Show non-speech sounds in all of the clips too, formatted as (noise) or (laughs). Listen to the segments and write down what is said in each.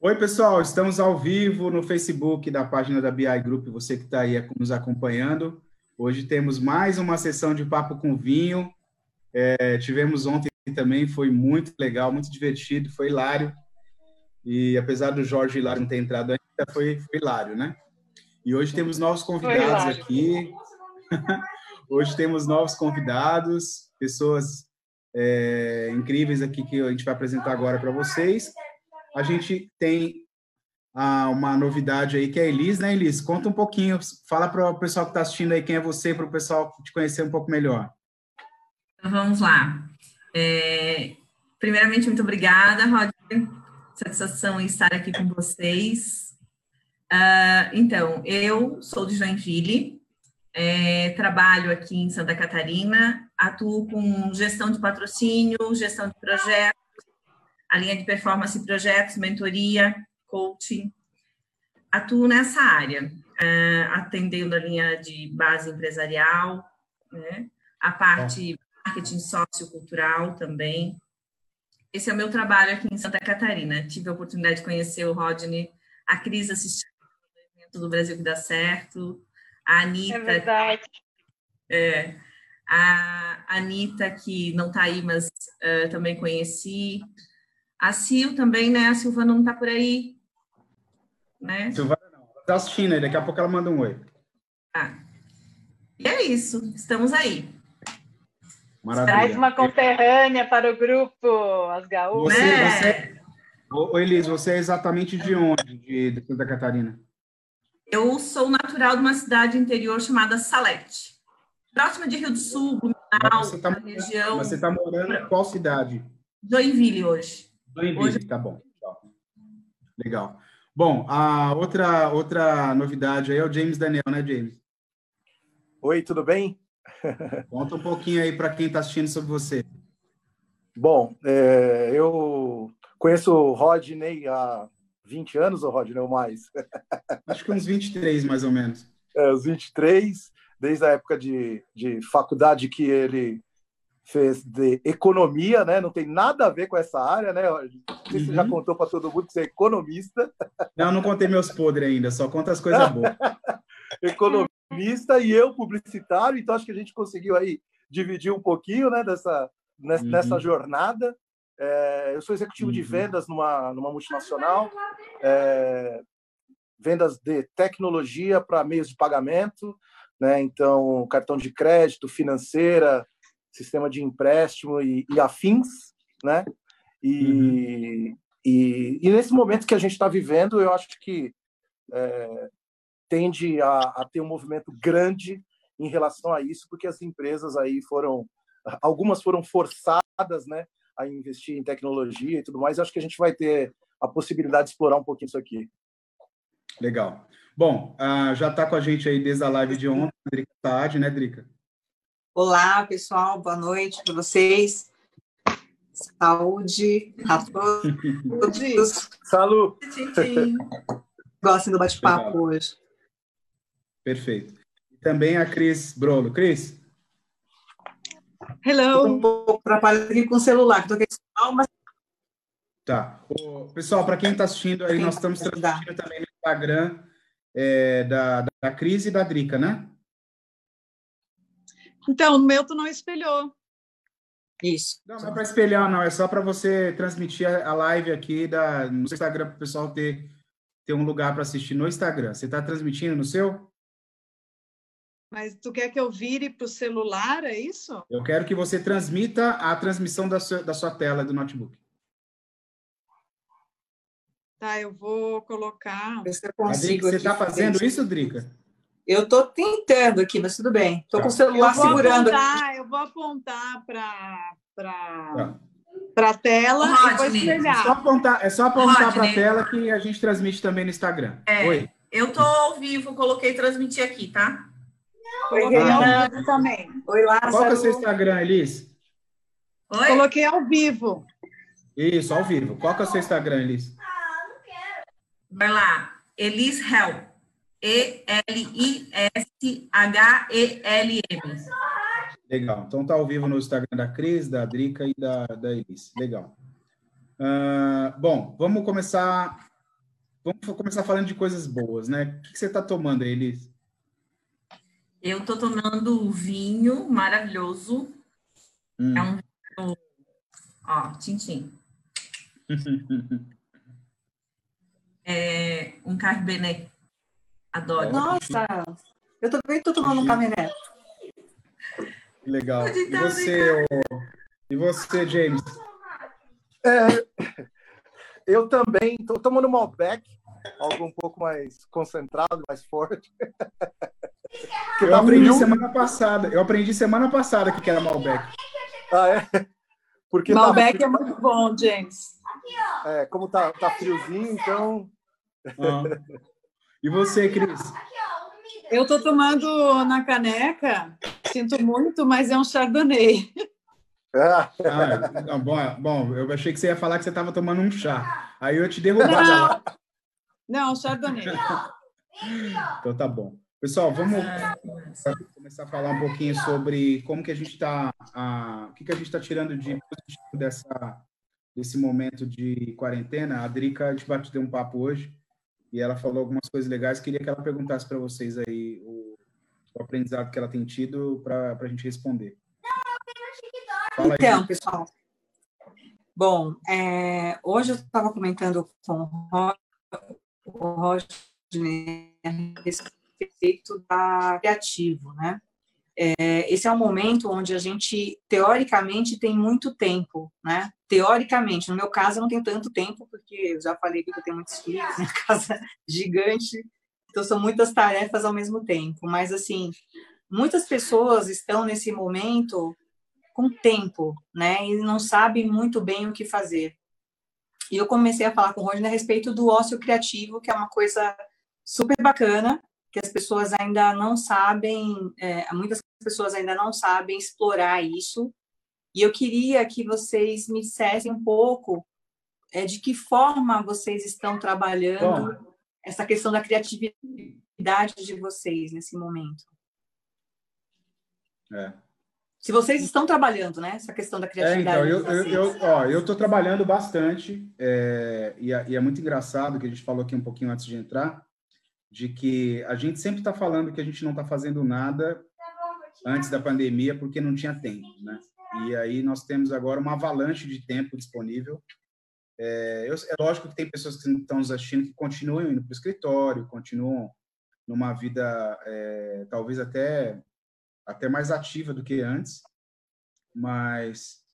Oi, pessoal, estamos ao vivo no Facebook da página da BI Group, você que está aí nos acompanhando. Hoje temos mais uma sessão de Papo com Vinho. É, tivemos ontem também, foi muito legal, muito divertido, foi hilário. E apesar do Jorge Hilário não ter entrado ainda, foi, foi hilário, né? E hoje temos novos convidados aqui. (laughs) hoje temos novos convidados, pessoas é, incríveis aqui que a gente vai apresentar agora para vocês a gente tem ah, uma novidade aí, que é a Elis, né, Elis? Conta um pouquinho, fala para o pessoal que está assistindo aí quem é você, para o pessoal te conhecer um pouco melhor. Então, vamos lá. É, primeiramente, muito obrigada, Roger. Satisfação em estar aqui com vocês. Uh, então, eu sou de Joinville, é, trabalho aqui em Santa Catarina, atuo com gestão de patrocínio, gestão de projetos, a linha de performance projetos, mentoria, coaching. Atuo nessa área, uh, atendendo a linha de base empresarial, né? a parte é. marketing sociocultural também. Esse é o meu trabalho aqui em Santa Catarina. Tive a oportunidade de conhecer o Rodney, a Cris assistindo o evento do Brasil que dá certo, a Anitta. É verdade. É, a Anitta, que não está aí, mas uh, também conheci. A Sil também, né? A Silvana não está por aí. Né? Silvana não. Ela está assistindo aí, daqui a pouco ela manda um oi. Ah. E é isso, estamos aí. Maravilha. Traz uma conterrânea para o grupo, as gaúchas. Você, é. você... Ô, Elis, você é exatamente de onde, de, de Santa Catarina? Eu sou natural de uma cidade interior chamada Salete. Próxima de Rio do Sul, Blumenau, você tá, região... Mas você está morando em qual cidade? Joinville hoje. Hoje... tá bom. Legal. Bom, a outra, outra novidade aí é o James Daniel, né, James? Oi, tudo bem? (laughs) Conta um pouquinho aí para quem está assistindo sobre você. Bom, é, eu conheço o Rodney há 20 anos, ou Rodney, ou mais? (laughs) Acho que uns 23, mais ou menos. É, uns 23, desde a época de, de faculdade que ele fez de economia, né? Não tem nada a ver com essa área, né? Não sei se você já uhum. contou para todo mundo que você é economista. Não, não contei meus podres ainda, só conta as coisas boas. (laughs) economista e eu publicitário, então acho que a gente conseguiu aí dividir um pouquinho, né? Dessa nessa, uhum. nessa jornada. É, eu sou executivo uhum. de vendas numa numa multinacional. É, vendas de tecnologia para meios de pagamento, né? Então, cartão de crédito, financeira, sistema de empréstimo e, e afins, né? E, uhum. e, e, nesse momento que a gente está vivendo, eu acho que é, tende a, a, ter um movimento grande em relação a isso, porque as empresas aí foram, algumas foram forçadas, né, a investir em tecnologia e tudo mais. Eu acho que a gente vai ter a possibilidade de explorar um pouquinho isso aqui. Legal. Bom, uh, já está com a gente aí desde a live de ontem, Drica Tade, né, Drica? Olá, pessoal, boa noite para vocês. Saúde a todos. (laughs) Saúde. Gostem do bate-papo hoje. Perfeito. E também a Cris Brolo. Cris? Hello. Um pouco aqui com o celular, que estou mas... Tá. pessoal, para quem está assistindo aí, nós estamos transmitindo também no Instagram é, da, da Cris e da Drica, né? Então, no meu tu não espelhou. Isso. Não, não é para espelhar, não. É só para você transmitir a live aqui da, no Instagram para o pessoal ter, ter um lugar para assistir no Instagram. Você está transmitindo no seu? Mas tu quer que eu vire para o celular, é isso? Eu quero que você transmita a transmissão da sua, da sua tela do notebook. Tá, eu vou colocar. Você está fazendo isso, Drica? Eu estou tentando aqui, mas tudo bem. Estou com o celular eu segurando. Apontar, eu vou apontar para para para a tela Rodney, e É só apontar, é só apontar para a tela que a gente transmite também no Instagram. É, Oi. Eu tô ao vivo, coloquei transmitir aqui, tá? Ao vivo também. Oi, Lázaro. Qual é o seu Instagram, Elis? Oi? Coloquei ao vivo. Isso, ao vivo. Qual é o seu Instagram, Elis? Ah, não quero. Vai lá, Elis Help. E-L-I-S-H-E-L-M. Legal. Então tá ao vivo no Instagram da Cris, da Drica e da, da Elis. Legal. Uh, bom, vamos começar vamos começar falando de coisas boas, né? O que você está tomando aí, Elis? Eu estou tomando vinho maravilhoso. Hum. É um vinho, ó, tintim. (laughs) é um Carbenet. Adoro. Nossa, eu também estou tomando um Carbenet. Legal. E você, e você, James? É, (laughs) eu também estou tomando Malbec, algo um pouco mais concentrado, mais forte. eu aprendi semana passada. Eu aprendi semana passada que era Malbec. Ah, é? Porque Malbec tá... é muito bom, James. É, como tá, tá friozinho, então. Ah. (laughs) E você, Cris? Eu estou tomando na caneca, sinto muito, mas é um Chardonnay. Ah, bom, bom, eu achei que você ia falar que você estava tomando um chá. Aí eu te derrubava. Não, não Chardonnay. Então tá bom. Pessoal, vamos começar a falar um pouquinho sobre como que a gente está, o que, que a gente está tirando de positivo dessa, desse momento de quarentena. A Drica, a gente vai ter um papo hoje e ela falou algumas coisas legais. Queria que ela perguntasse para vocês aí o, o, aprendizado que ela tem tido para a gente responder. Fala então, aí. pessoal. Bom, é, hoje eu estava comentando com o Roger a respeito da criativo, né? É, esse é um momento onde a gente, teoricamente, tem muito tempo, né? Teoricamente, no meu caso, eu não tenho tanto tempo, porque eu já falei que eu tenho muitos filhos, (laughs) minha casa é gigante, então são muitas tarefas ao mesmo tempo. Mas, assim, muitas pessoas estão nesse momento com tempo, né? E não sabem muito bem o que fazer. E eu comecei a falar com o Rodney a respeito do ócio criativo, que é uma coisa super bacana, que as pessoas ainda não sabem, é, muitas pessoas ainda não sabem explorar isso. E eu queria que vocês me dissessem um pouco é, de que forma vocês estão trabalhando Bom. essa questão da criatividade de vocês nesse momento. É. Se vocês estão trabalhando, né? Essa questão da criatividade. É, então, eu, estou trabalhando bastante, é, e, é, e, é, muito engraçado que a gente falou aqui um pouquinho antes de entrar, de que a gente sempre está falando que a gente não está fazendo nada antes da pandemia porque não tinha tempo, né? E aí nós temos agora uma avalanche de tempo disponível. É, eu, é lógico que tem pessoas que estão nos assistindo que continuam indo para o escritório, continuam numa vida é, talvez até até mais ativa do que antes, mas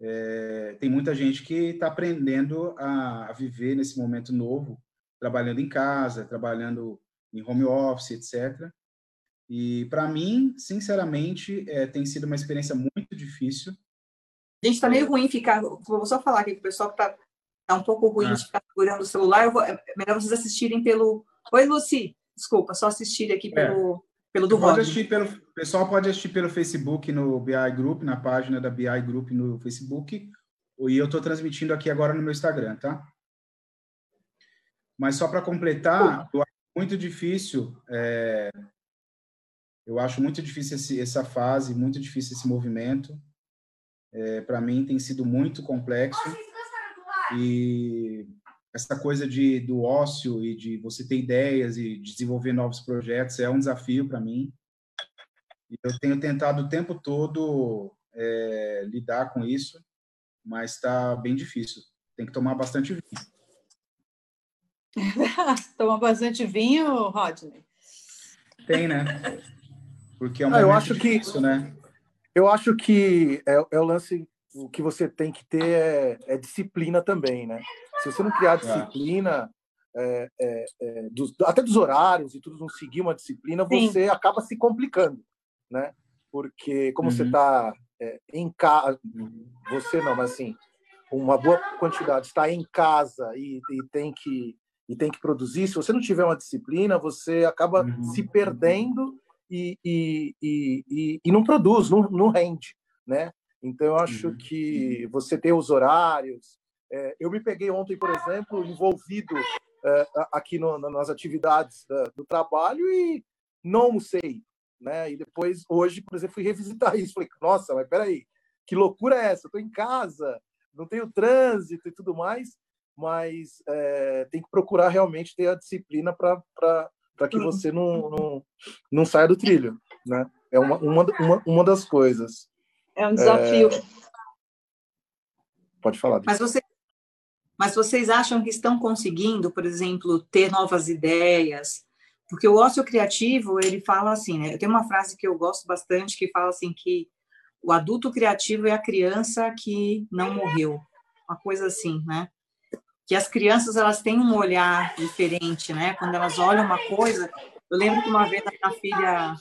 é, tem muita gente que está aprendendo a, a, viver nesse momento novo, trabalhando em casa, trabalhando em home office, etc. E para mim, sinceramente, é, tem sido uma experiência muito difícil. Gente, está meio ruim ficar. Vou só falar aqui com o pessoal que está tá um pouco ruim ah. de ficar segurando o celular. Vou, é melhor vocês assistirem pelo. Oi, Luci. Desculpa, só assistir aqui pelo, é. pelo do pode assistir pelo O pessoal pode assistir pelo Facebook no BI Group, na página da BI Group no Facebook. E eu estou transmitindo aqui agora no meu Instagram, tá? Mas só para completar, eu acho muito difícil é, eu acho muito difícil esse, essa fase, muito difícil esse movimento. É, Para mim tem sido muito complexo. E essa coisa de, do ócio e de você ter ideias e desenvolver novos projetos é um desafio para mim. E eu tenho tentado o tempo todo é, lidar com isso, mas está bem difícil. Tem que tomar bastante vinho. (laughs) Tomar bastante vinho, Rodney? Tem, né? (laughs) Porque é um ah, eu acho difícil, que, né? Eu acho que é, é, o lance, o que você tem que ter é, é disciplina também, né? Se você não criar é. disciplina, é, é, é, dos, até dos horários e tudo, não seguir uma disciplina, Sim. você acaba se complicando, né? Porque como uhum. você está em casa, você não, mas assim, uma boa quantidade está em casa e, e tem que e tem que produzir. Se você não tiver uma disciplina, você acaba uhum. se perdendo e, e, e, e, não produz, não, não rende, né? Então, eu acho uhum. que você ter os horários. É, eu me peguei ontem, por exemplo, envolvido é, aqui no, nas atividades da, do trabalho e não almocei, né? E depois, hoje, por exemplo, fui revisitar isso. Falei, nossa, mas peraí, que loucura é essa? Estou em casa, não tenho trânsito e tudo mais. mas é, tem que procurar realmente ter a disciplina para que você não, não, não saia do trilho, né? É uma, uma, uma, uma das coisas. É um desafio. É... Pode falar. Mas, você, mas vocês acham que estão conseguindo, por exemplo, ter novas ideias? Porque o ócio criativo, ele fala assim, né? Tem uma frase que eu gosto bastante que fala assim que o adulto criativo é a criança que não morreu. Uma coisa assim, né? Que as crianças, elas têm um olhar diferente, né? Quando elas olham uma coisa... Eu lembro que uma vez a minha filha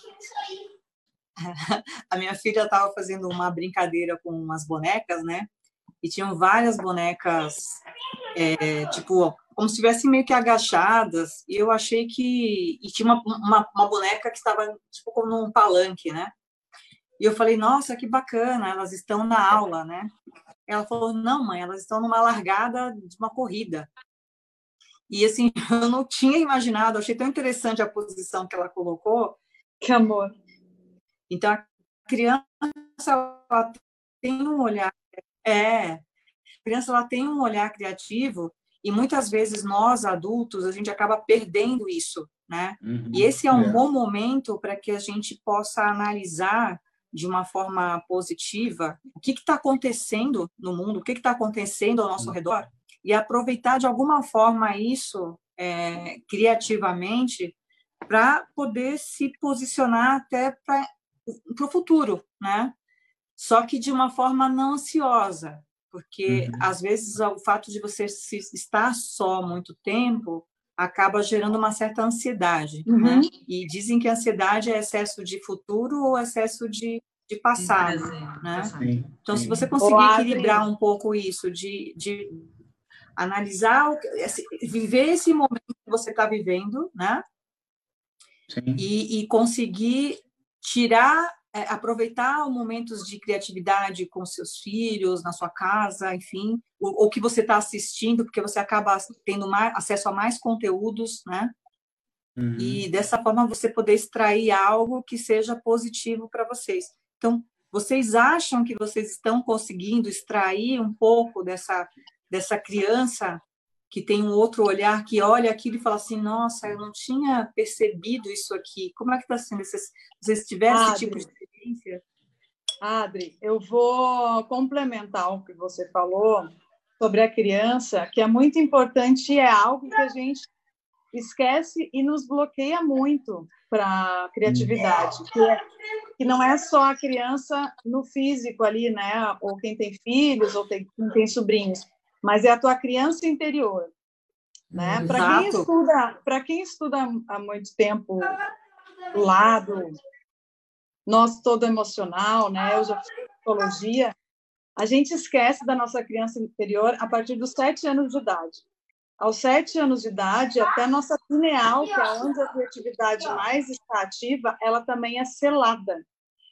(laughs) a minha filha estava fazendo uma brincadeira com umas bonecas, né? E tinham várias bonecas, é, tipo, como se estivessem meio que agachadas. E eu achei que. E tinha uma, uma, uma boneca que estava, tipo, como num palanque, né? E eu falei, nossa, que bacana, elas estão na aula, né? Ela falou, não, mãe, elas estão numa largada de uma corrida. E assim, (laughs) eu não tinha imaginado, achei tão interessante a posição que ela colocou. Que amor. Então, a criança ela tem um olhar. É, a criança ela tem um olhar criativo e muitas vezes nós, adultos, a gente acaba perdendo isso, né? Uhum, e esse é um é. bom momento para que a gente possa analisar de uma forma positiva o que está acontecendo no mundo, o que está acontecendo ao nosso uhum. redor, e aproveitar de alguma forma isso é, criativamente para poder se posicionar até para para o futuro, né? Só que de uma forma não ansiosa, porque uhum. às vezes o fato de você estar só muito tempo acaba gerando uma certa ansiedade, né? uhum. né? E dizem que a ansiedade é excesso de futuro ou excesso de, de passado, sim, né? Sim, então, sim. se você conseguir equilibrar um pouco isso, de, de analisar, viver esse momento que você está vivendo, né? E, e, conseguir tirar, aproveitar momentos de criatividade com seus filhos, na sua casa, enfim, ou, ou que você está assistindo, porque você acaba tendo mais, acesso a mais conteúdos, né? Uhum. E dessa forma você poder extrair algo que seja positivo para vocês. Então, vocês acham que vocês estão conseguindo extrair um pouco dessa, dessa criança que tem um outro olhar, que olha aquilo e fala assim, nossa, eu não tinha percebido isso aqui. Como é que está sendo? Se vocês tiveram esse tipo de experiência? Adri, eu vou complementar o que você falou sobre a criança, que é muito importante e é algo que a gente esquece e nos bloqueia muito para a criatividade, que, é, que não é só a criança no físico ali, né? Ou quem tem filhos, ou tem, quem tem sobrinhos, mas é a tua criança interior. Né? Para quem estuda, para quem estuda há muito tempo lado nosso todo emocional, né? Eu já fiz psicologia. A gente esquece da nossa criança interior a partir dos sete anos de idade. Aos sete anos de idade, até a nossa pineal, que é onde a criatividade mais está ativa, ela também é selada.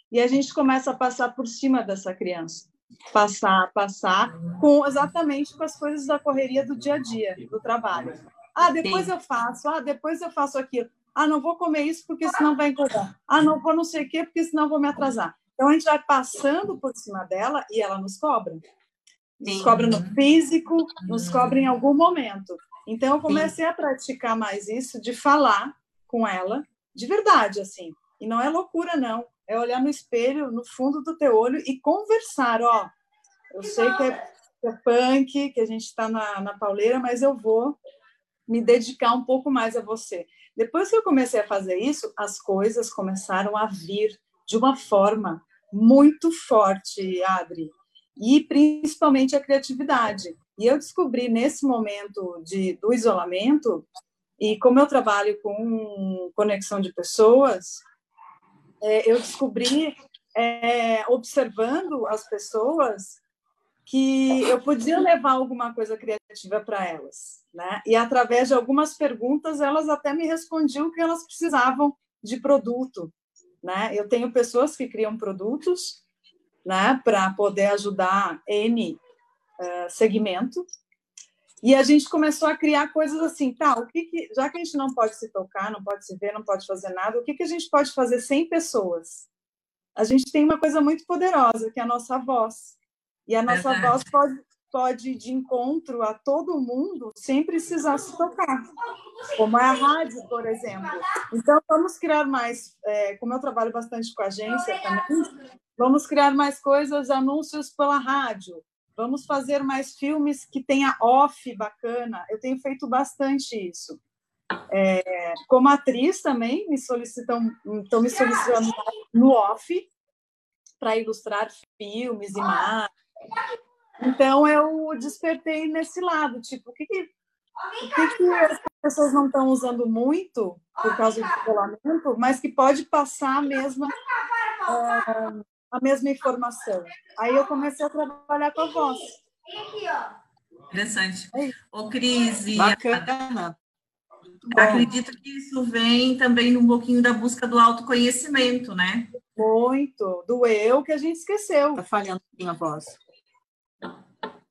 E a gente começa a passar por cima dessa criança passar, passar, com exatamente com as coisas da correria do dia a dia, do trabalho. Ah, depois eu faço, ah, depois eu faço aquilo. Ah, não vou comer isso porque senão vai engordar. Ah, não vou não sei o quê porque senão vou me atrasar. Então a gente vai passando por cima dela e ela nos cobra. Nos Sim. cobra no físico, nos cobra em algum momento. Então eu comecei Sim. a praticar mais isso de falar com ela de verdade assim. E não é loucura não é olhar no espelho, no fundo do teu olho e conversar, ó. Eu sei que é, que é punk, que a gente está na, na pauleira, mas eu vou me dedicar um pouco mais a você. Depois que eu comecei a fazer isso, as coisas começaram a vir de uma forma muito forte, Adri, e principalmente a criatividade. E eu descobri nesse momento de, do isolamento, e como eu trabalho com conexão de pessoas, é, eu descobri, é, observando as pessoas, que eu podia levar alguma coisa criativa para elas, né? E através de algumas perguntas, elas até me respondiam que elas precisavam de produto, né? Eu tenho pessoas que criam produtos, né, para poder ajudar N uh, segmento, e a gente começou a criar coisas assim, tá, o que, que já que a gente não pode se tocar, não pode se ver, não pode fazer nada, o que, que a gente pode fazer sem pessoas? A gente tem uma coisa muito poderosa, que é a nossa voz. E a nossa Verdade. voz pode, pode ir de encontro a todo mundo sem precisar se tocar, como é a rádio, por exemplo. Então, vamos criar mais, é, como eu trabalho bastante com a agência também, vamos criar mais coisas, anúncios pela rádio, vamos fazer mais filmes que tenha off bacana. Eu tenho feito bastante isso. É, como atriz também, me solicitam, estão me solicitando no off para ilustrar filmes, imagens. Então eu despertei nesse lado, tipo, o que, que, o que, que as pessoas não estão usando muito por causa do isolamento, mas que pode passar a mesma, uh, a mesma informação. Aí eu comecei a trabalhar com a voz. Interessante. É Ô, Cris, Bacana. Acredito que isso vem também um pouquinho da busca do autoconhecimento, né? Muito. Do eu que a gente esqueceu. Tá falhando a voz.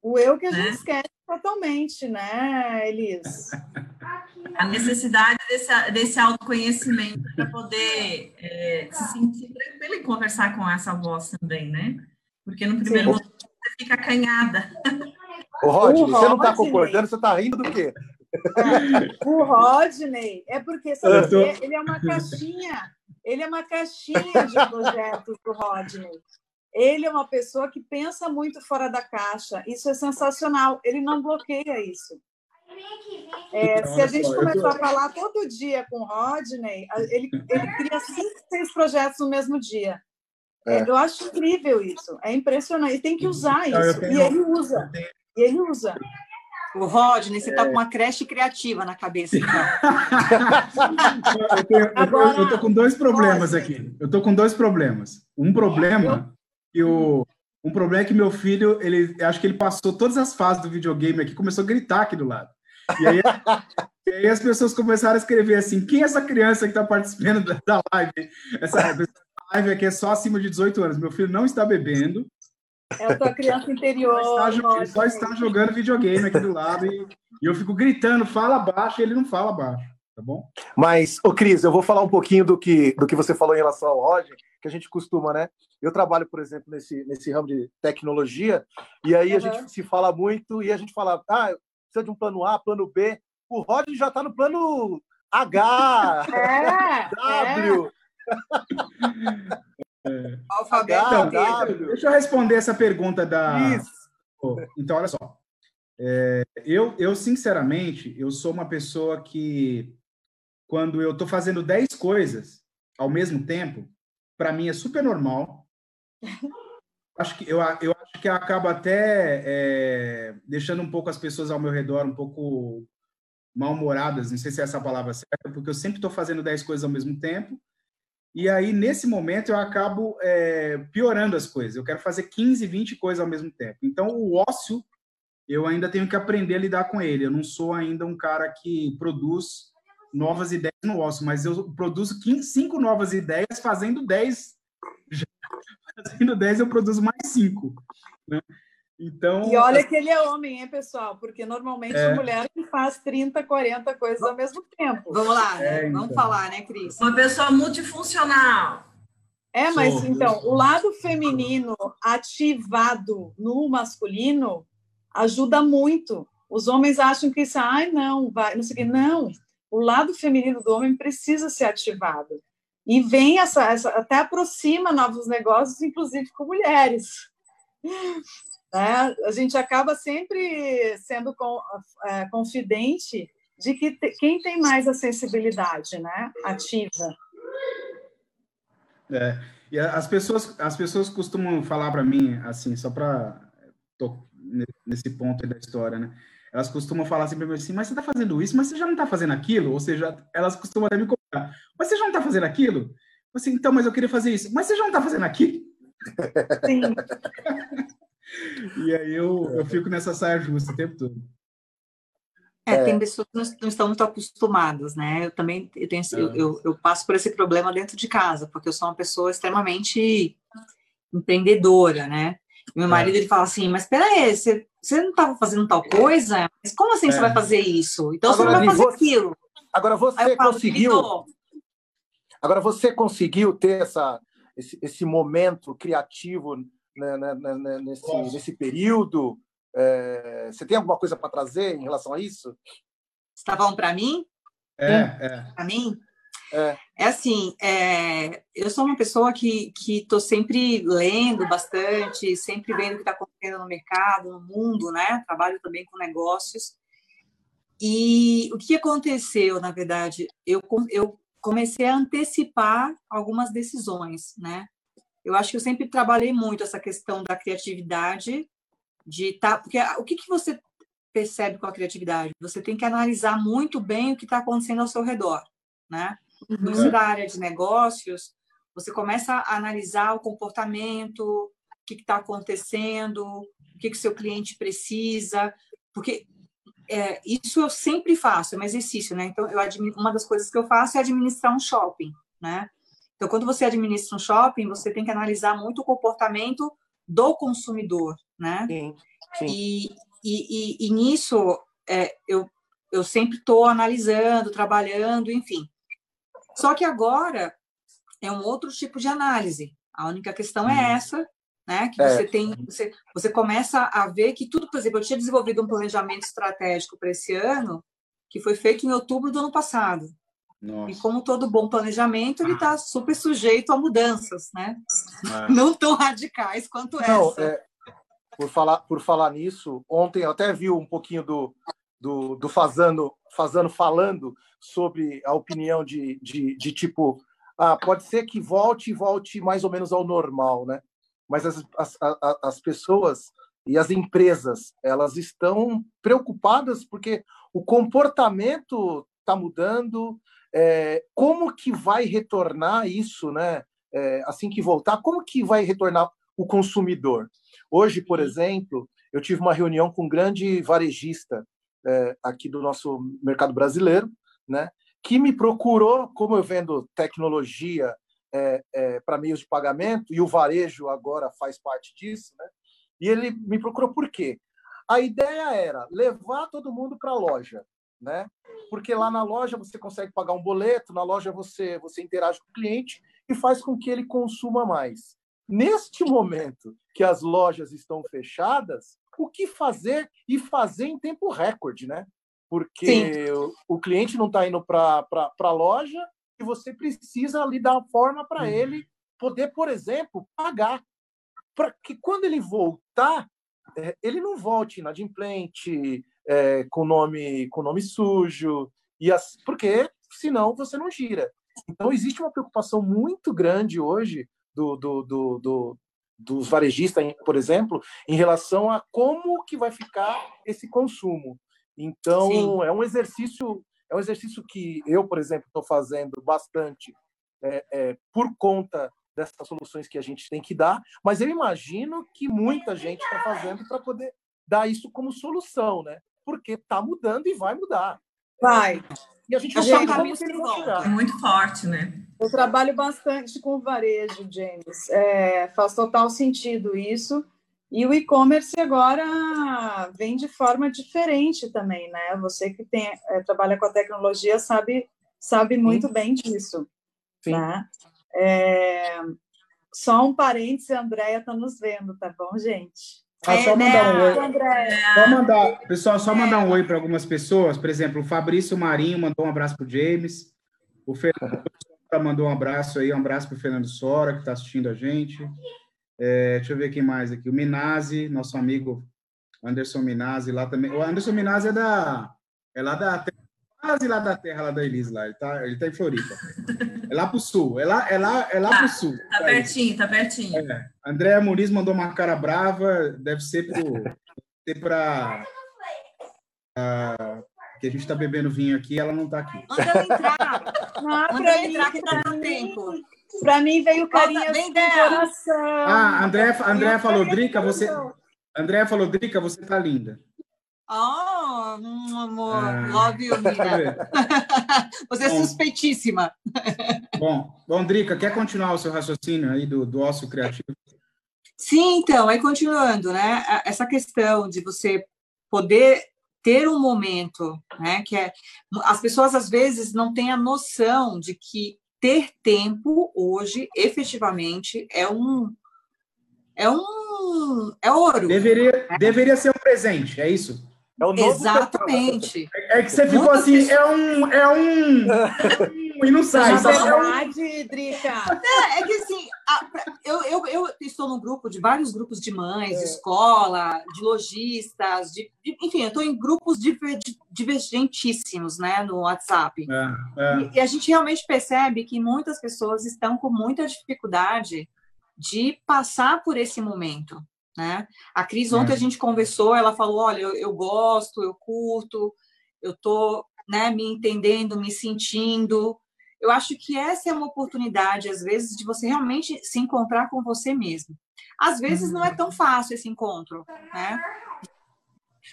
O eu que a né? gente esquece totalmente, né, Elis? A necessidade desse, desse autoconhecimento para poder é, se sentir tranquilo e conversar com essa voz também, né? Porque no primeiro Sim. momento você fica acanhada. Ô, Rod, você não está concordando, você está rindo do quê? É, (laughs) o Rodney é porque sabe tô... ele é uma caixinha, ele é uma caixinha de projetos do Rodney. Ele é uma pessoa que pensa muito fora da caixa. Isso é sensacional. Ele não bloqueia isso. É, então, se a gente começar a falar todo dia com o Rodney, ele, ele cria cinco, seis projetos no mesmo dia. É. Eu acho incrível isso. É impressionante. E tem que usar então, isso. Tenho, e ele usa. E ele usa. O Rodney, você está é. com uma creche criativa na cabeça. Então. (laughs) eu, tenho, Agora, eu, tô, com dois problemas aqui. Eu estou com dois problemas. Um problema que o um problema é que meu filho, ele acho que ele passou todas as fases do videogame aqui, começou a gritar aqui do lado. E aí, (laughs) e aí as pessoas começaram a escrever assim: quem é essa criança que está participando da, da live? Essa live aqui é só acima de 18 anos. Meu filho não está bebendo, é a tua criança interior. Só está, ele só está jogando videogame aqui do lado e, e, eu fico gritando, fala baixo, e ele não fala baixo, tá bom? Mas, ô Cris, eu vou falar um pouquinho do que, do que você falou em relação ao Roger, que a gente costuma, né? Eu trabalho, por exemplo, nesse, nesse ramo de tecnologia, e aí uhum. a gente se fala muito e a gente fala, ah, precisa de um plano A, plano B. O Roger já está no plano H, (laughs) é, W. É. É. Alfabeto. Então, deixa eu responder essa pergunta da. Isso. Então, olha só. É, eu, eu, sinceramente, eu sou uma pessoa que, quando eu estou fazendo 10 coisas ao mesmo tempo, para mim é super normal. (laughs) acho que eu, eu acho que acaba até é, deixando um pouco as pessoas ao meu redor um pouco mal-humoradas, não sei se é essa palavra certa, porque eu sempre estou fazendo 10 coisas ao mesmo tempo e aí, nesse momento, eu acabo é, piorando as coisas. Eu quero fazer 15, 20 coisas ao mesmo tempo. Então, o ócio, eu ainda tenho que aprender a lidar com ele. Eu não sou ainda um cara que produz novas ideias no ócio, mas eu produzo 15, 5 novas ideias fazendo 10. (laughs) Fazendo 10, eu produzo mais 5. Né? Então, e olha que ele é homem, hein, pessoal? Porque normalmente é. mulher faz 30, 40 coisas ao mesmo tempo. Vamos lá, né? É, Vamos então. falar, né, Cris? Uma pessoa multifuncional. É, mas Sou, então, o lado feminino ativado no masculino ajuda muito. Os homens acham que isso, ai, não, vai, não sei o quê. Não, o lado feminino do homem precisa ser ativado. E vem essa, essa até aproxima novos negócios, inclusive com mulheres. (laughs) Né? A gente acaba sempre sendo com, é, confidente de que te, quem tem mais a sensibilidade né? ativa. É, e as pessoas, as pessoas costumam falar para mim, assim, só para nesse ponto da história, né? Elas costumam falar sempre assim, mas você está fazendo isso, mas você já não está fazendo aquilo? Ou seja, elas costumam até me cobrar, mas você já não está fazendo aquilo? Assim, então, mas eu queria fazer isso, mas você já não está fazendo aquilo? Sim. (laughs) E aí eu, eu fico nessa saia justa o tempo todo. É, é. tem pessoas que não estão muito acostumadas, né? Eu também eu, tenho, eu, é. eu, eu, passo por esse problema dentro de casa, porque eu sou uma pessoa extremamente empreendedora, né? Meu é. marido ele fala assim, mas peraí, você, você não estava fazendo tal coisa? Mas como assim é. você vai fazer isso? Então agora, você não vai fazer você, aquilo. Agora você falo, conseguiu. Agora você conseguiu ter essa, esse, esse momento criativo né, né, né, né, nesse, nesse período? É, você tem alguma coisa para trazer em relação a isso? Está bom para mim? É, é. Para mim? É, é assim, é, eu sou uma pessoa que estou sempre lendo bastante, sempre vendo o que está acontecendo no mercado, no mundo, né? Trabalho também com negócios. E o que aconteceu, na verdade, eu, eu comecei a antecipar algumas decisões, né? Eu acho que eu sempre trabalhei muito essa questão da criatividade, de tá, porque o que, que você percebe com a criatividade? Você tem que analisar muito bem o que está acontecendo ao seu redor, né? Uhum. No da área de negócios, você começa a analisar o comportamento, o que está acontecendo, o que o seu cliente precisa, porque é, isso eu sempre faço, é um exercício, né? Então, eu uma das coisas que eu faço é administrar um shopping, né? Então, quando você administra um shopping, você tem que analisar muito o comportamento do consumidor, né? Sim, sim. E, e, e, e nisso, é, eu, eu sempre estou analisando, trabalhando, enfim. Só que agora é um outro tipo de análise. A única questão é uhum. essa, né? Que é. você tem, você, você começa a ver que tudo, por exemplo, eu tinha desenvolvido um planejamento estratégico para esse ano, que foi feito em outubro do ano passado. Nossa. E como todo bom planejamento, ele está super sujeito a mudanças, né? É. Não tão radicais quanto Não, essa. É, por falar, por falar nisso, ontem eu até vi um pouquinho do, do, do Fazano, Fazano falando sobre a opinião de, de, de tipo, ah, pode ser que volte e volte mais ou menos ao normal, né? Mas as, as, as pessoas e as empresas, elas estão preocupadas porque o comportamento está mudando, é, como que vai retornar isso, né? É, assim que voltar, como que vai retornar o consumidor? Hoje, por exemplo, eu tive uma reunião com um grande varejista é, aqui do nosso mercado brasileiro, né? Que me procurou, como eu vendo tecnologia é, é, para meios de pagamento e o varejo agora faz parte disso, né? E ele me procurou por quê? A ideia era levar todo mundo para a loja, né? Porque lá na loja você consegue pagar um boleto, na loja você você interage com o cliente e faz com que ele consuma mais. Neste momento que as lojas estão fechadas, o que fazer e fazer em tempo recorde, né? Porque o, o, cliente não está indo para a loja e você precisa ali dar forma para uhum. ele poder, por exemplo, pagar. Para que quando ele voltar, é, ele não volte inadimplente, é, com nome com nome sujo e as, porque senão você não gira. Então existe uma preocupação muito grande hoje do, do, do, do dos varejistas, por exemplo, em relação a como que vai ficar esse consumo. Então Sim. é um exercício é um exercício que eu, por exemplo, estou fazendo bastante é, é, por conta dessas soluções que a gente tem que dar, mas eu imagino que muita gente está fazendo para poder dar isso como solução, né? porque está mudando e vai mudar. Vai. E a gente não sabe como que É muito forte, né? Eu trabalho bastante com varejo, James. É, faz total sentido isso. E o e-commerce agora vem de forma diferente também, né? Você que tem, é, trabalha com a tecnologia sabe, sabe muito Sim. bem disso. Sim. Né? É, só um parênteses, a Andrea está nos vendo, tá bom, gente? Ah, só mandar um oi. Só mandar, pessoal, só mandar um oi para algumas pessoas. Por exemplo, o Fabrício Marinho mandou um abraço para o James. O Fernando mandou um abraço aí, um abraço para o Fernando Sora, que está assistindo a gente. É, deixa eu ver quem mais aqui. O Minazzi, nosso amigo Anderson Minazzi, lá também. O Anderson Minazzi é da. É lá da quase lá da terra lá da Elis, lá. Ele tá, ele tá em Floripa. É lá pro sul. É lá, é lá, é lá tá, pro sul. Tá, tá pertinho, tá pertinho. É. Andréa Muniz mandou uma cara brava, deve ser pro, ser pra. Uh, que a gente tá bebendo vinho aqui, ela não tá aqui. Manda eu entrar. Não, Manda eu entrar que tá no tempo. Para mim veio carinha do coração. Ah, André, André falou, Drica, você. André falou, Drica, você tá linda. Oh, amor, ah. love you, (laughs) Mina. Você é bom, suspeitíssima. Bom, bom, Drica, quer continuar o seu raciocínio aí do, do ócio criativo? Sim, então, aí continuando, né? Essa questão de você poder ter um momento, né? Que é, as pessoas às vezes não têm a noção de que ter tempo hoje, efetivamente, é um é um é ouro. Deveria, deveria ser um presente, é isso? É o novo Exatamente. É, é que você ficou Muitas assim, é um, é um, (laughs) e não sai. Na é verdade, Drica, É, é que assim, a- eu, eu, eu estou num grupo de vários grupos de mães, de escola, de lojistas, de, de- enfim, eu estou em grupos diver- di- divergentíssimos, né, no WhatsApp. É, é. E, e a gente realmente percebe que muitas pessoas estão com muita dificuldade de passar por esse momento, né? A Cris, ontem É. a gente conversou, ela falou, olha, eu, eu gosto, eu curto, eu tô, né, me entendendo, me sentindo. Eu acho que essa é uma oportunidade, às vezes, de você realmente se encontrar com você mesmo. Às vezes não é tão fácil esse encontro, né?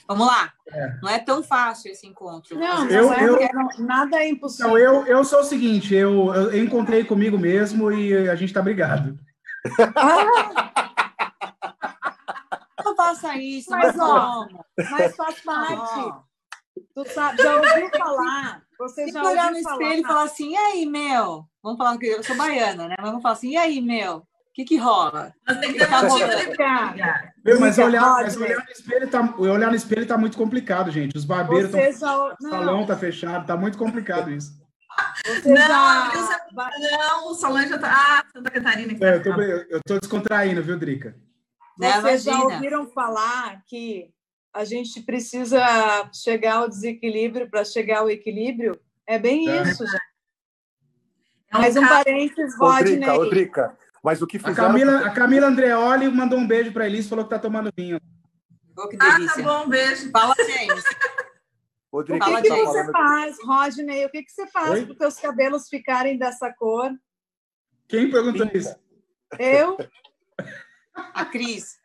Vamos lá. É. Não é tão fácil esse encontro. não, Eu- não é, eu- não- nada é impossível. Então, eu, eu sou o seguinte, eu, eu encontrei comigo mesmo e a gente tá brigado. (laughs) Não faça isso, Mas, mas, ó? Mas faz parte. Ó, Tu sabe, já ouviu falar? Você Tem já que olhar no falar? espelho e falar assim, e aí, meu? Vamos falar que eu sou baiana, né? Mas vamos falar assim, e aí, meu? O que que rola? Mas tem que ter Tá. Meu, mas olhar, mas olhar no espelho tá, olhar no espelho tá muito complicado, gente. Os barbeiros estão. já, O salão tá fechado, tá muito complicado isso. você Não, já, Não, o Solange já tá. Ah, Santa Catarina. que É, eu, tô, tá- eu tô descontraindo, viu, Drica? Vocês já ouviram falar que a gente precisa chegar ao desequilíbrio para chegar ao equilíbrio? É bem É. isso, gente. É um Mais um parênteses, Rodney. ô, Drica, mas o que A fizeram... Camila, a Camila Andreoli mandou um beijo pra Elis e falou que tá tomando vinho. Oh, que Ah, tá bom, beijo. Fala, James. Drica, O Fala que, tá que disso. você faz, Rodney? O que, que você faz para os teus cabelos ficarem dessa cor? Quem perguntou Pinta. isso? Eu? A Cris.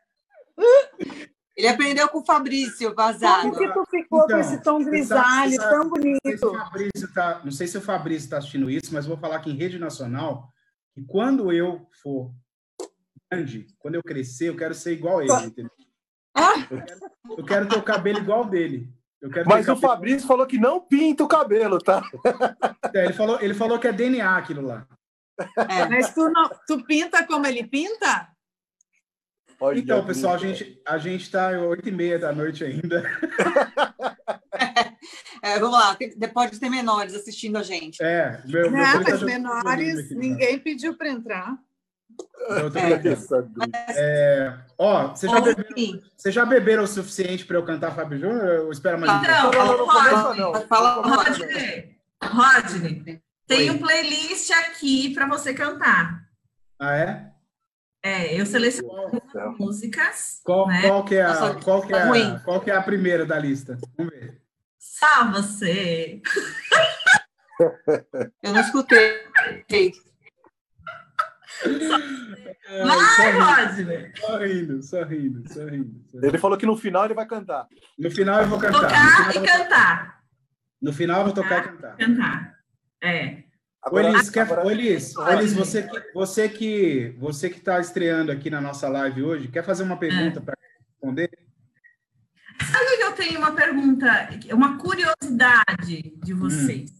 (laughs) Ele aprendeu com o Fabrício Como Vazado. que tu ficou Então, com esse tom grisalho, sabe- tão Não sei, se o bonito? Fabrício tá, não sei se o Fabrício está assistindo isso, mas vou falar aqui em rede nacional que quando eu for grande, quando eu crescer, eu quero ser igual a ele. entendeu? Eu quero, eu quero ter o cabelo igual dele. Eu quero ter Mas o cabelo- Fabrício falou que não pinta o cabelo, tá? É, ele, falou, ele falou que é DNA aquilo lá. É. Mas tu, não, tu pinta como ele pinta? Olha, Então, pessoal, a gente a gente está oito e meia da noite ainda. É, vamos lá, tem- pode ter menores assistindo a gente. É, meu, meu tá mas menores, aqui, tá? ninguém pediu para entrar. Eu tô É. É, ó, você já, bebeu, Enfim, você já beberam o suficiente para eu cantar Fábio Júnior? Eu espero mais um pouco. Então, Não, não, não começa, não. Fala. Rodney, Rodney, tem Oi. um playlist aqui para você cantar. Ah, é? É, eu selecionei céu. músicas, Qual, né? qual, que é a, qual, que é a, qual que é a primeira da lista? Vamos ver. Só você. eu não escutei. É, Vai, só, Rodney. rindo, só rindo, só rindo, só rindo, só rindo. Ele falou que no final ele vai cantar. No final eu vou cantar. Tocar e cantar. no final eu vou tocar e cantar. Cantar. É. Ô, Elis, quer, agora- ô, Elis, ô. Elis, você que você que você que está estreando aqui na nossa live hoje, quer fazer uma pergunta para responder? Sabe que eu tenho uma pergunta, uma curiosidade de vocês.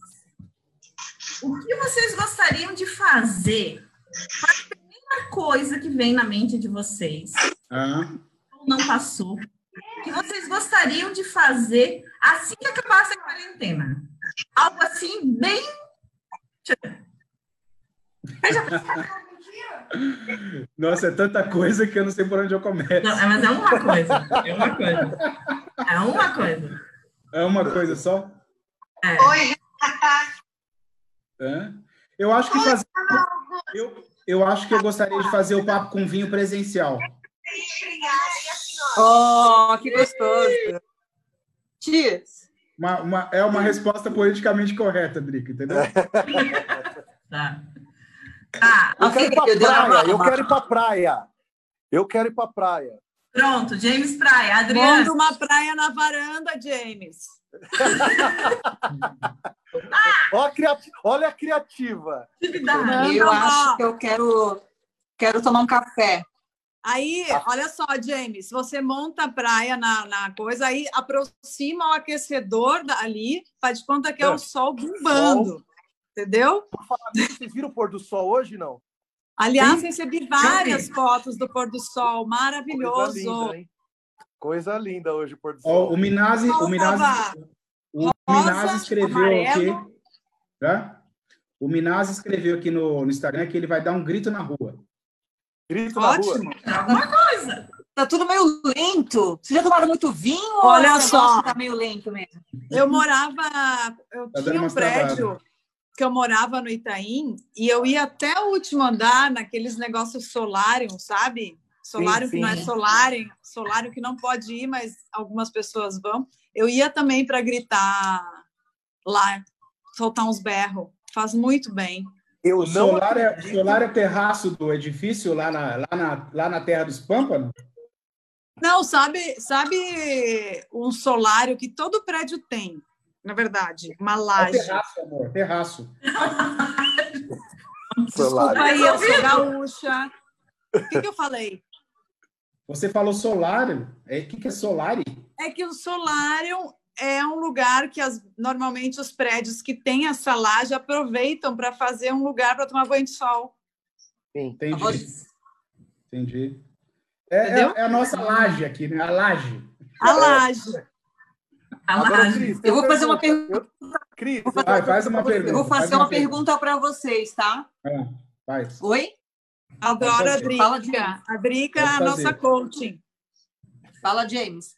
O que vocês gostariam de fazer? É a primeira coisa que vem na mente de vocês? Ah, Ou não passou? Que vocês gostariam de fazer assim que acabasse a quarentena? Algo assim, bem. Nossa, é tanta coisa que eu não sei por onde eu começo. Não, mas é uma coisa. É uma coisa. É uma coisa. É uma coisa só? É. Hã? Eu acho que fazer. Eu, eu acho que eu gostaria de fazer o papo com vinho presencial. Oh, que gostoso. Cheers. Uma, uma- é uma resposta politicamente correta, Drica, entendeu? (laughs) Tá. Tá, Eu quero ir pra Ok, deu na praia, eu quero ir pra praia. Eu quero ir pra praia. pronto. James Praia. Manda Adriana. uma praia na varanda, James. (laughs) Olha a, criati- Olha a criativa. Manda Eu acho que eu quero, quero tomar um café. Aí, olha só, James, você monta a praia na, na coisa, aí aproxima o aquecedor da- ali, faz de conta que é É. o sol bombando. Entendeu? Por falar vocês viram o pôr do sol hoje, não? Aliás, Sim. recebi várias fotos do pôr do sol, maravilhoso. Coisa linda, Coisa linda hoje o pôr do sol. Oh, o Minazzi, o Minazzi, o Minazzi escreveu amarelo. aqui. Tá? O Minazzi escreveu aqui no, no, Instagram que ele vai dar um grito na rua. Grito Ótimo. na rua? Alguma coisa. Tá tudo meio lento. Você já tomaram muito vinho? Olha só. Tá meio lento mesmo. Eu morava, eu tá tinha um prédio que eu morava no Itaim e eu ia até o último andar naqueles negócios solários, sabe? Solário sim, sim. que não é solário, solário que não pode ir, mas algumas pessoas vão. Eu ia também para gritar lá, soltar uns berros. Faz muito bem. Eu o solar, é, solar é terraço do edifício lá na, lá na, lá na Terra dos Pâmpanos? Não, sabe, sabe um solário que todo prédio tem, na verdade, uma laje. É terraço, amor, terraço. (laughs) Desculpa aí, eu sou gaúcha. O que, que eu falei? Você falou solário. É, o que, que é solário? É que o solário é um lugar que as, normalmente os prédios que têm essa laje aproveitam para fazer um lugar para tomar banho de sol. Entendi. Entendi. É, é, é, a nossa laje aqui, né? A laje. A laje. A laje. Cris, eu vou fazer uma pergunta. Cris, Vai, faz uma pergunta. Eu vou fazer uma, uma pergunta para vocês, tá? É, faz. Oi? Adoro a Drica. A Drica é a nossa coaching. Fala, James.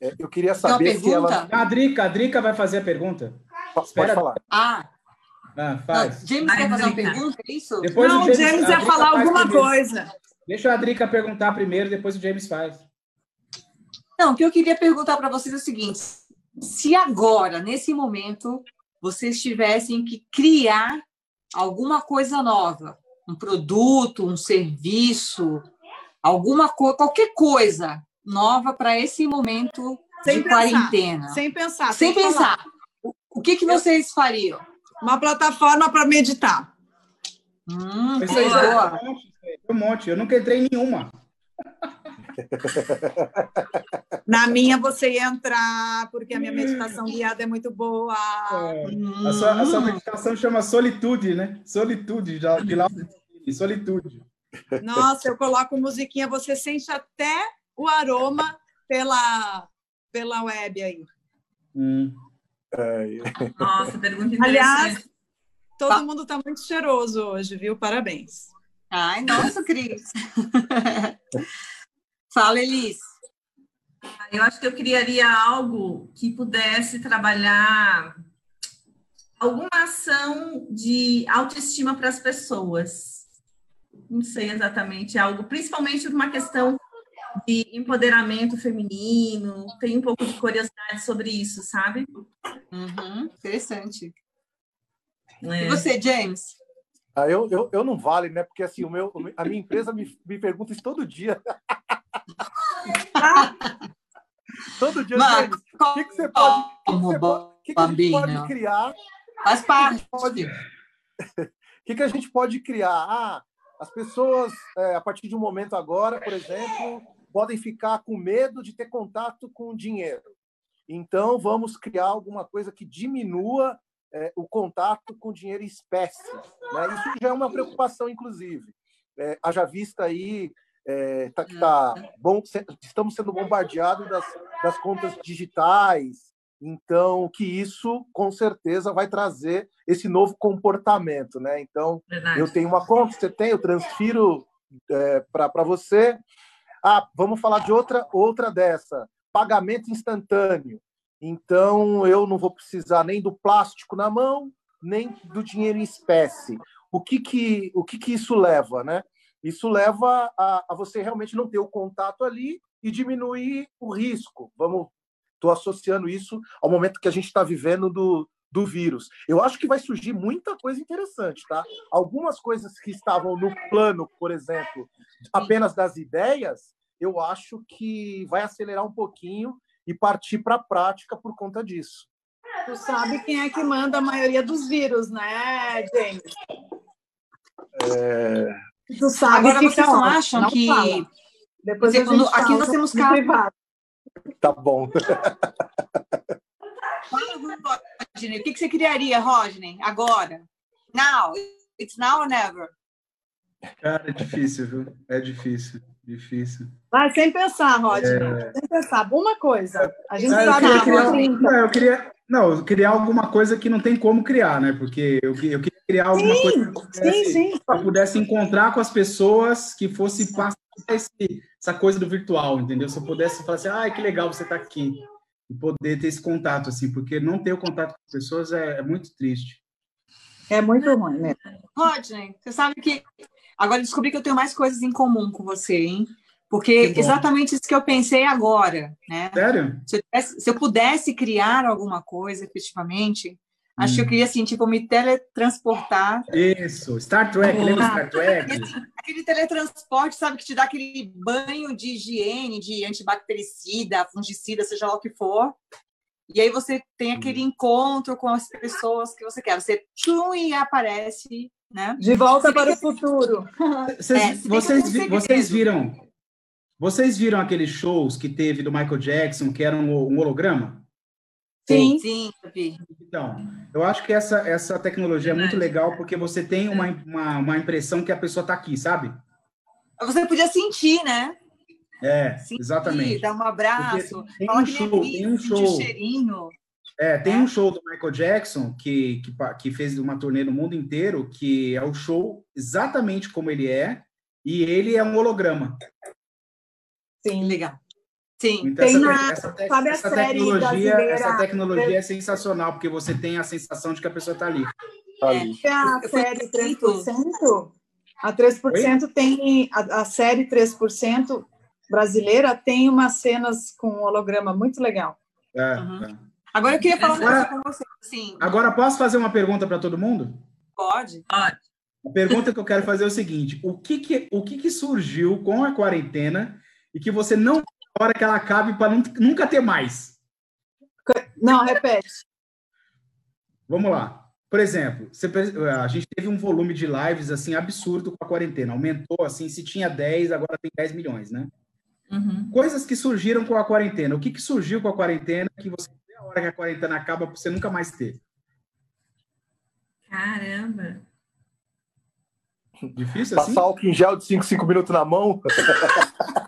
É, eu queria saber se ela. A Drica, a Drica vai fazer a pergunta. Pode Espera. falar. Ah. Ah, faz. Não, James quer fazer uma pergunta, é isso? Depois Não, o James, James ia falar alguma primeiro. coisa. Deixa a Drica perguntar primeiro, depois o James faz. Não, o que eu queria perguntar para vocês é o seguinte: se agora, nesse momento, vocês tivessem que criar alguma coisa nova, um produto, um serviço, alguma coisa, qualquer coisa nova para esse momento sem de pensar, quarentena. Sem pensar. Sem, sem pensar. Falar. O que, que vocês fariam? Uma plataforma para meditar. Hum, aí, boa. Um monte. Eu nunca entrei em nenhuma. (laughs) Na minha você ia entrar, porque a minha meditação guiada é muito boa. É, a, sua, a, sua, meditação chama solitude, né? Solitude, de lá, solitude. Nossa, eu coloco musiquinha, você sente até o aroma pela, pela web aí. Hum. Nossa, pergunta interessante. Aliás, todo mundo está muito cheiroso hoje, viu? Parabéns. Ai, nossa, Cris. (laughs) Fala, Elis. Eu acho que eu criaria algo que pudesse trabalhar alguma ação de autoestima para as pessoas. Não sei exatamente algo, principalmente uma questão de empoderamento feminino, tem um pouco de curiosidade sobre isso, sabe? Uhum, interessante. É. E você, James? Ah, eu, eu, eu não vale, né? Porque assim, o meu, a minha empresa me, me pergunta isso todo dia. (laughs) todo dia, Mas, James, o que, que você pode, que que você pode, que que a gente pode criar? Faz parte. (laughs) O que, que a gente pode criar? Ah, as pessoas, é, a partir de um momento agora, por exemplo, podem ficar com medo de ter contato com o dinheiro. Então, vamos criar alguma coisa que diminua é, o contato com dinheiro em espécie. Né? Isso já é uma preocupação, inclusive. É, haja vista aí é, tá, tá bom, estamos sendo bombardeados das, das contas digitais, então que isso com certeza vai trazer esse novo comportamento, né? Então Verdade. eu tenho uma conta, você tem, eu transfiro é, para você, ah, vamos falar de outra, outra dessa. Pagamento instantâneo. Então, eu não vou precisar nem do plástico na mão, nem do dinheiro em espécie. O que que, o que, que isso leva, né? Isso leva a, a você realmente não ter o contato ali e diminuir o risco. Vamos, estou associando isso ao momento que a gente está vivendo do, do vírus. Eu acho que vai surgir muita coisa interessante, tá? Algumas coisas que estavam no plano, por exemplo, apenas das ideias, eu acho que vai acelerar um pouquinho e partir para a prática por conta disso. Tu sabe quem é que manda a maioria dos vírus, né, James? É... Tu sabe Agora vocês não acham não que Depois quando... aqui nós temos casos. Tá bom. Rodney, o que, que você criaria, Rodney, agora? Now. It's now or never. Cara, é difícil, viu? É difícil, difícil. Vai sem pensar, Rodney. É... Sem pensar. Uma coisa. A gente ah, sabe eu queria, criar, não, eu queria, não, criar alguma coisa que não tem como criar, né? Porque eu, eu queria criar alguma sim, coisa que eu pudesse, sim, sim. pudesse encontrar com as pessoas que fosse passar esse, essa coisa do virtual, entendeu? Se eu pudesse falar assim, ah, que legal você estar tá aqui. E poder ter esse contato, assim, porque não ter o contato com as pessoas é, é muito triste. É muito ruim, né? Rodney, você sabe que agora descobri que eu tenho mais coisas em comum com você, hein? Porque exatamente isso que eu pensei agora, né? Sério? Se eu, se eu pudesse criar alguma coisa efetivamente, Acho que eu hum. queria, assim, tipo, me teletransportar. Isso, Star Trek, ah, lembra Star Trek? Esse, aquele teletransporte, sabe, que te dá aquele banho de higiene, de antibactericida, fungicida, seja lá o que for. E aí você tem aquele hum. encontro com as pessoas que você quer. Você tchum e aparece, né? De volta para o futuro. Vocês, é, vocês, vocês viram? Vocês viram aqueles shows que teve do Michael Jackson, que era um, um holograma? Sim, sim, Então, eu acho que essa, essa tecnologia é muito legal porque você tem uma, uma, uma impressão que a pessoa está aqui, sabe? Você podia sentir, né? É, sentir, exatamente. Dar um abraço, tem, tem um show, tem um show. cheirinho. É, tem é. um show do Michael Jackson que, que, que fez uma turnê no mundo inteiro, que é o show exatamente como ele é, e ele é um holograma. Sim, legal. Sim, então, tem essa, na, essa, te, sabe essa tecnologia, essa tecnologia é sensacional, porque você tem a sensação de que a pessoa está ali. Tá ali. É, a série 3%, a 3% tem, a, a série 3% brasileira tem umas cenas com holograma muito legal. É, uhum. é. Agora eu queria falar agora, com você. Sim. Agora posso fazer uma pergunta para todo mundo? Pode. Pode. A pergunta que eu quero fazer é o seguinte: o que que, o que, que surgiu com a quarentena e que você não hora que ela acabe para nunca ter mais. Não, repete. Vamos lá. Por exemplo, você, a gente teve um volume de lives assim absurdo com a quarentena. Aumentou assim, se tinha 10, agora tem 10 milhões, né? Uhum. Coisas que surgiram com a quarentena. O que, que surgiu com a quarentena que você a hora que a quarentena acaba para você nunca mais ter? Caramba. Difícil assim? Passar álcool em gel de 5, 5 minutos na mão. (laughs)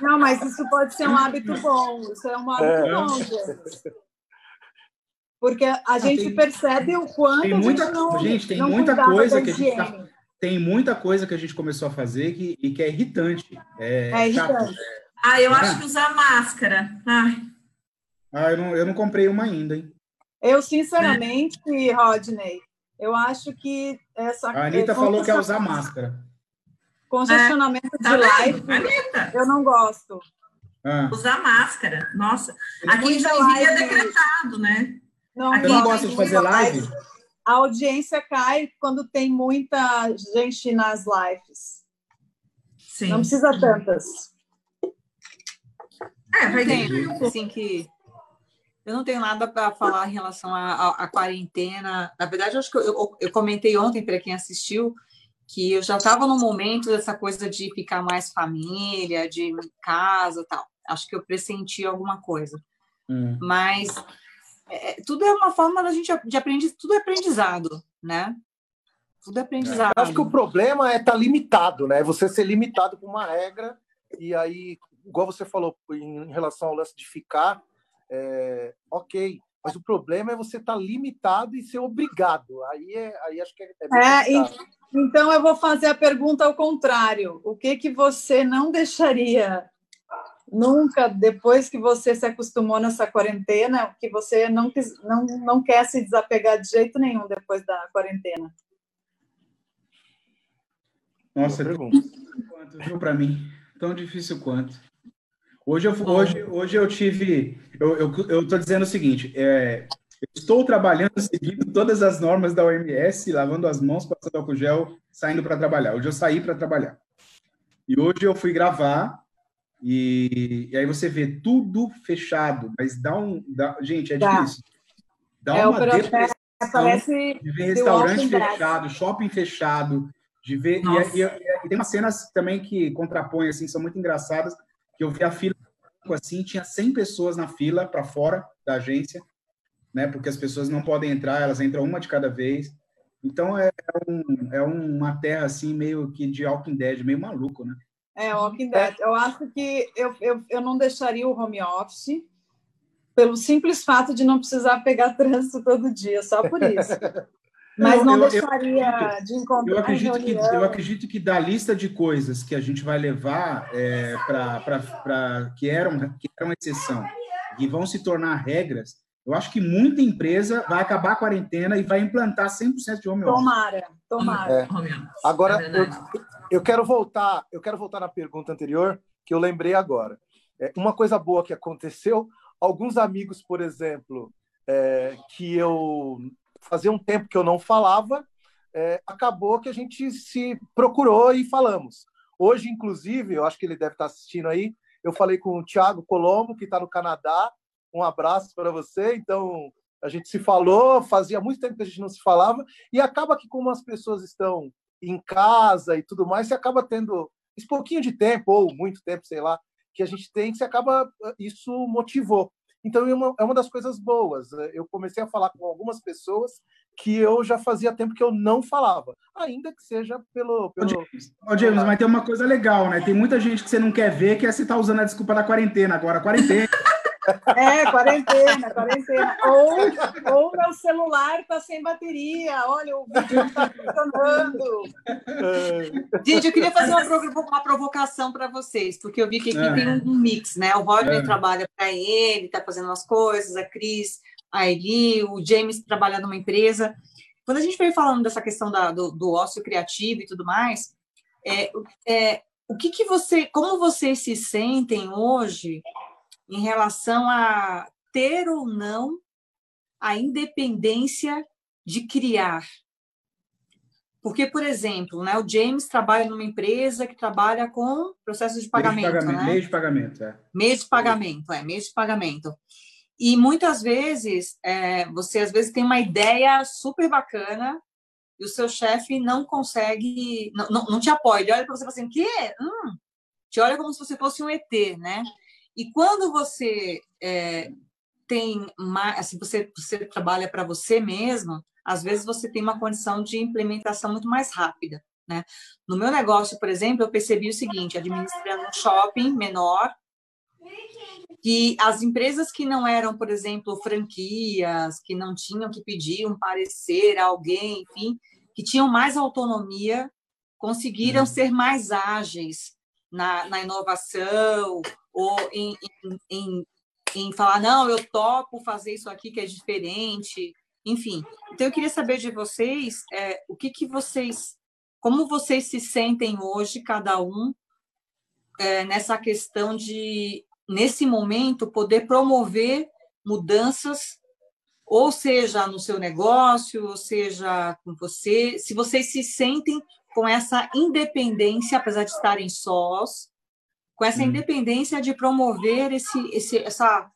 Não, mas isso pode ser um hábito bom. Isso é um hábito é. bom, gente. Porque a gente tem, percebe o quanto tem muita, a gente não Gente, tem não muita coisa que a gente tá, tem muita coisa que a gente começou a fazer que, e que é irritante. É, é irritante. Ah, eu acho que usar máscara. Ai. Ah, eu não, eu não comprei uma ainda, hein? Eu, sinceramente, é. Rodney, eu acho que essa. A Anitta falou que é usar máscara. Congestionamento é, tá de live, eu não gosto. Ah. Usar máscara. Nossa, aqui em Joinville é decretado, né? Não, aqui não gosta de fazer live? A audiência cai quando tem muita gente nas lives. Sim. Não precisa tantas. É, vai ter assim que eu não tenho nada para falar em relação à quarentena. Na verdade, eu acho que eu, eu, eu comentei ontem para quem assistiu que eu já estava no momento dessa coisa de ficar mais família, de casa tal. Acho que eu pressenti alguma coisa. Hum. Mas é, tudo é uma forma da gente de aprender, tudo é aprendizado, né? Tudo é aprendizado. Eu acho que o problema é estar tá limitado, né? Você ser limitado por uma regra e aí, igual você falou em relação ao lance de ficar, é, ok, mas o problema é você estar tá limitado e ser obrigado. Aí, é, aí acho que é, é, é então eu vou fazer a pergunta ao contrário. O que que você não deixaria nunca depois que você se acostumou nessa quarentena, que você não não não quer se desapegar de jeito nenhum depois da quarentena? Nossa, quanto viu para mim? Tão difícil quanto. Hoje eu, hoje, hoje eu tive. Eu estou dizendo o seguinte: é, estou trabalhando (laughs) seguindo todas as normas da OMS, lavando as mãos, passando álcool gel, saindo para trabalhar. Hoje eu saí para trabalhar. E hoje eu fui gravar, e, e, aí você vê tudo fechado, mas dá um. Dá, gente, é tá. difícil. Dá é, uma depressão parece de ver restaurante fechado, shopping fechado, de ver. E, e, e, tem umas cenas também que contrapõem, assim, são muito engraçadas que eu vi a fila assim, tinha 100 pessoas na fila para fora da agência, né? Porque as pessoas não podem entrar, elas entram uma de cada vez. Então é, um, é uma terra assim meio que de Walking Dead, meio maluco, né? É, Walking Dead. Eu acho que eu, eu, eu não deixaria o home office pelo simples fato de não precisar pegar (laughs) trânsito todo dia, só por isso. (laughs) Mas não, não eu, deixaria eu, de encontrar eu acredito que Eu acredito que da lista de coisas que a gente vai levar é, para que eram, que eram exceção e vão se tornar regras, eu acho que muita empresa vai acabar a quarentena e vai implantar 100% de home office. Tomara, tomara. É. Agora, é eu, eu, quero voltar, eu quero voltar na pergunta anterior, que eu lembrei agora. É, uma coisa boa que aconteceu, alguns amigos, por exemplo, é, que eu fazia um tempo que eu não falava, é, acabou que a gente se procurou e falamos. Hoje, inclusive, eu acho que ele deve estar assistindo aí, eu falei com o Thiago Colombo, que está no Canadá. Um abraço para você. Então, a gente se falou, fazia muito tempo que a gente não se falava, e acaba que, como as pessoas estão em casa e tudo mais, você acaba tendo esse pouquinho de tempo, ou muito tempo, sei lá, que a gente tem, que se acaba, isso motivou. Então, é uma, é uma das coisas boas. Eu comecei a falar com algumas pessoas que eu já fazia tempo que eu não falava, ainda que seja pelo. pelo... Ô, James, Ô, James mas tem uma coisa legal, né? Tem muita gente que você não quer ver que é você tá usando a desculpa da quarentena agora. Quarentena. É, quarentena, quarentena. Ou, ou meu celular está sem bateria. Olha, o vídeo está funcionando. Gente, eu queria fazer uma, provocação para vocês, porque eu vi que aqui é. tem um mix, né? O Rodney é. trabalha para ele, está fazendo umas coisas, a Cris, a Eli, o James trabalha numa empresa. Quando a gente veio falando dessa questão da, do, do ócio criativo e tudo mais, é, é, o que, que você, como vocês se sentem hoje em relação a ter ou não a independência de criar. Porque, por exemplo, né, o James trabalha numa empresa que trabalha com processos de pagamento. Meio de pagamento, né? meio de pagamento, é. Meio de pagamento, é, meio de pagamento. E muitas vezes, é, você às vezes tem uma ideia super bacana e o seu chefe não consegue, não, não, não te apoia. Ele olha para você e fala assim, quê? Hum, te olha como se você fosse um ET, né? E quando você é, tem mais, assim, você, você trabalha para você mesmo, às vezes você tem uma condição de implementação muito mais rápida. Né? No meu negócio, por exemplo, eu percebi o seguinte: administrando um shopping menor, que as empresas que não eram, por exemplo, franquias, que não tinham que pedir um parecer a alguém, enfim, que tinham mais autonomia, conseguiram uhum. ser mais ágeis na, na inovação, ou em, em, em, em falar, não, eu topo fazer isso aqui que é diferente, enfim. Então, eu queria saber de vocês é, o que, que vocês, como vocês se sentem hoje, cada um, é, nessa questão de, nesse momento, poder promover mudanças, ou seja, no seu negócio, ou seja, com você, se vocês se sentem com essa independência, apesar de estarem sós, com essa hum. independência de promover esse, esse, essa,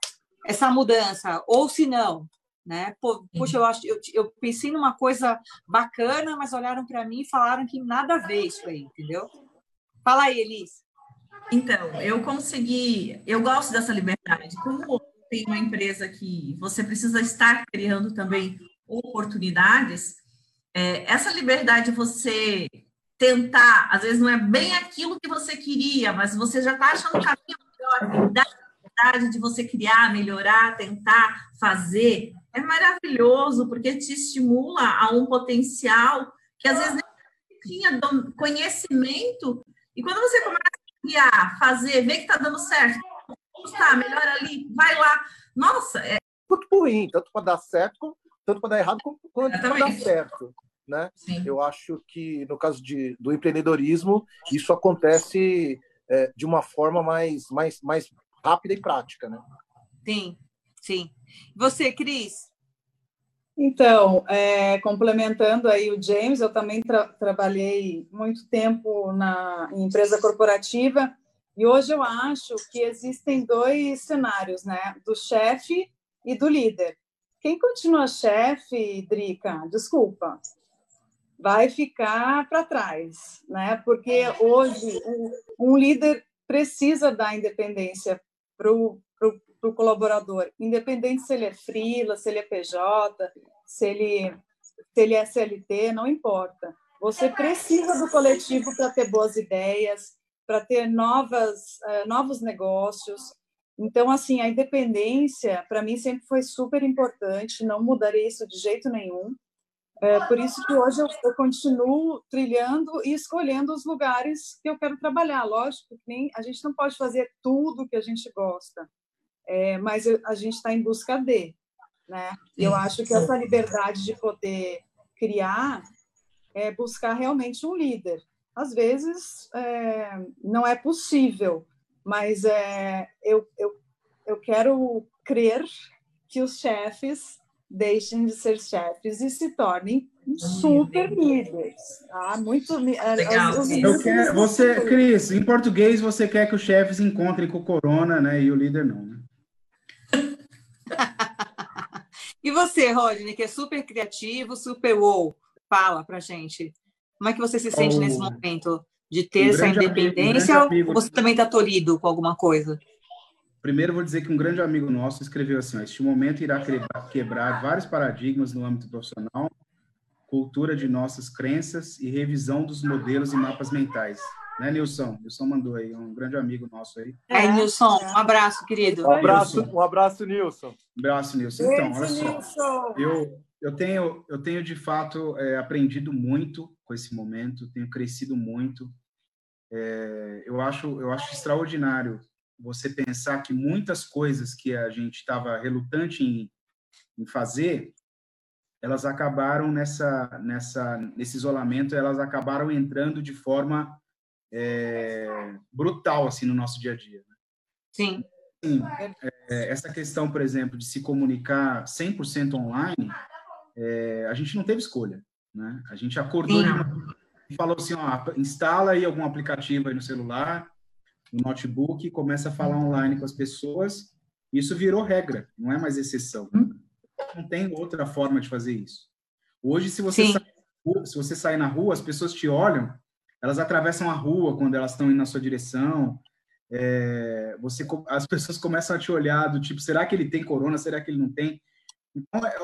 essa mudança, ou se não, né? Poxa, eu acho, eu, eu pensei numa coisa bacana, mas olharam para mim e falaram que nada a ver isso aí, entendeu? Fala aí, Elis. Então, eu consegui, eu gosto dessa liberdade. Como tem uma empresa que você precisa estar criando também oportunidades, é, essa liberdade você tentar, às vezes não é bem aquilo que você queria, mas você já está achando um caminho melhor, da vontade de você criar, melhorar, tentar fazer, é maravilhoso, porque te estimula a um potencial que às vezes nem tinha conhecimento, e quando você começa a criar, fazer, ver que está dando certo, está, melhor ali, vai lá, nossa, é... Tanto ruim, tanto para dar certo, tanto para dar errado, quanto para dar certo né? Sim. Eu acho que no caso de, do empreendedorismo isso acontece é, de uma forma mais, mais, mais rápida e prática, né? Sim, sim. Você, Cris? Então, é, complementando aí o James, eu também tra trabalhei muito tempo na em empresa corporativa e hoje eu acho que existem dois cenários, né? Do chefe e do líder. Quem continua chefe, Drica? Desculpa vai ficar para trás, né? Porque hoje um, um líder precisa dar independência para o colaborador, independente se ele é frila, se ele é PJ, se ele se ele é CLT, não importa. Você precisa do coletivo para ter boas ideias, para ter novas, uh, novos negócios. Então, assim, a independência, para mim, sempre foi super importante, não mudaria isso de jeito nenhum. É, por isso que hoje eu, eu, continuo trilhando e escolhendo os lugares que eu quero trabalhar. Lógico que nem, a gente não pode fazer tudo que a gente gosta, é, mas eu, a gente está em busca de. Né? Eu acho que essa liberdade de poder criar é buscar realmente um líder. Às vezes é, não é possível, mas é, eu, eu, eu quero crer que os chefes deixem de ser chefes e se tornem super líderes. Tá? Muito Legal. Eu quero, você, Cris, em português você quer que os chefes encontrem com o corona, né? E o líder não, né? (laughs) e você, Rodney, que é super criativo, super wow, fala pra gente. Como é que você se sente oh, nesse momento de ter um essa independência amigo, um ou você também está tolhido com alguma coisa? Primeiro, vou dizer que um grande amigo nosso escreveu assim: ó, Este momento irá quebrar vários paradigmas no âmbito profissional, cultura de nossas crenças e revisão dos modelos e mapas mentais. Né, Nilson? Nilson mandou aí, um grande amigo nosso aí. É, Nilson, um abraço, querido. Um abraço, um abraço, Nilson. Um abraço, Nilson. Então, olha só. Eu, eu, tenho, eu tenho, de fato, é, aprendido muito com esse momento, tenho crescido muito. É, eu, acho, eu acho extraordinário você pensar que muitas coisas que a gente estava relutante em, em, fazer, elas acabaram nessa, nessa, nesse isolamento, elas acabaram entrando de forma é, brutal assim no nosso dia a dia. Né? Sim. Sim é, essa questão, por exemplo, de se comunicar 100% online, é, a gente não teve escolha, né? A gente acordou e falou assim, ó, instala aí algum aplicativo aí no celular, no notebook e começa a falar online com as pessoas. Isso virou regra, não é mais exceção. Não tem outra forma de fazer isso. Hoje, se você, sai, se você sair na rua, as pessoas te olham, elas atravessam a rua quando elas estão indo na sua direção. É, você, as pessoas começam a te olhar do tipo, será que ele tem corona? Será que ele não tem? Então, é,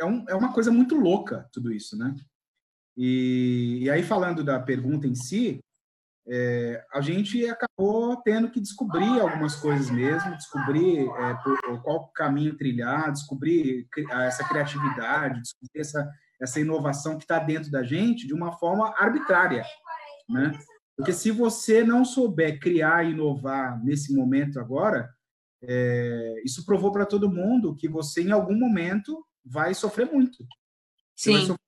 é, um, é uma coisa muito louca tudo isso, né? E, e aí, falando da pergunta em si, é, a gente acabou tendo que descobrir algumas coisas mesmo, descobrir é, por, qual caminho trilhar, descobrir essa criatividade, descobrir essa, essa inovação que está dentro da gente de uma forma arbitrária, né? Porque se você não souber criar e inovar nesse momento agora, é, isso provou para todo mundo que você em algum momento vai sofrer muito. Sim. Sofrer,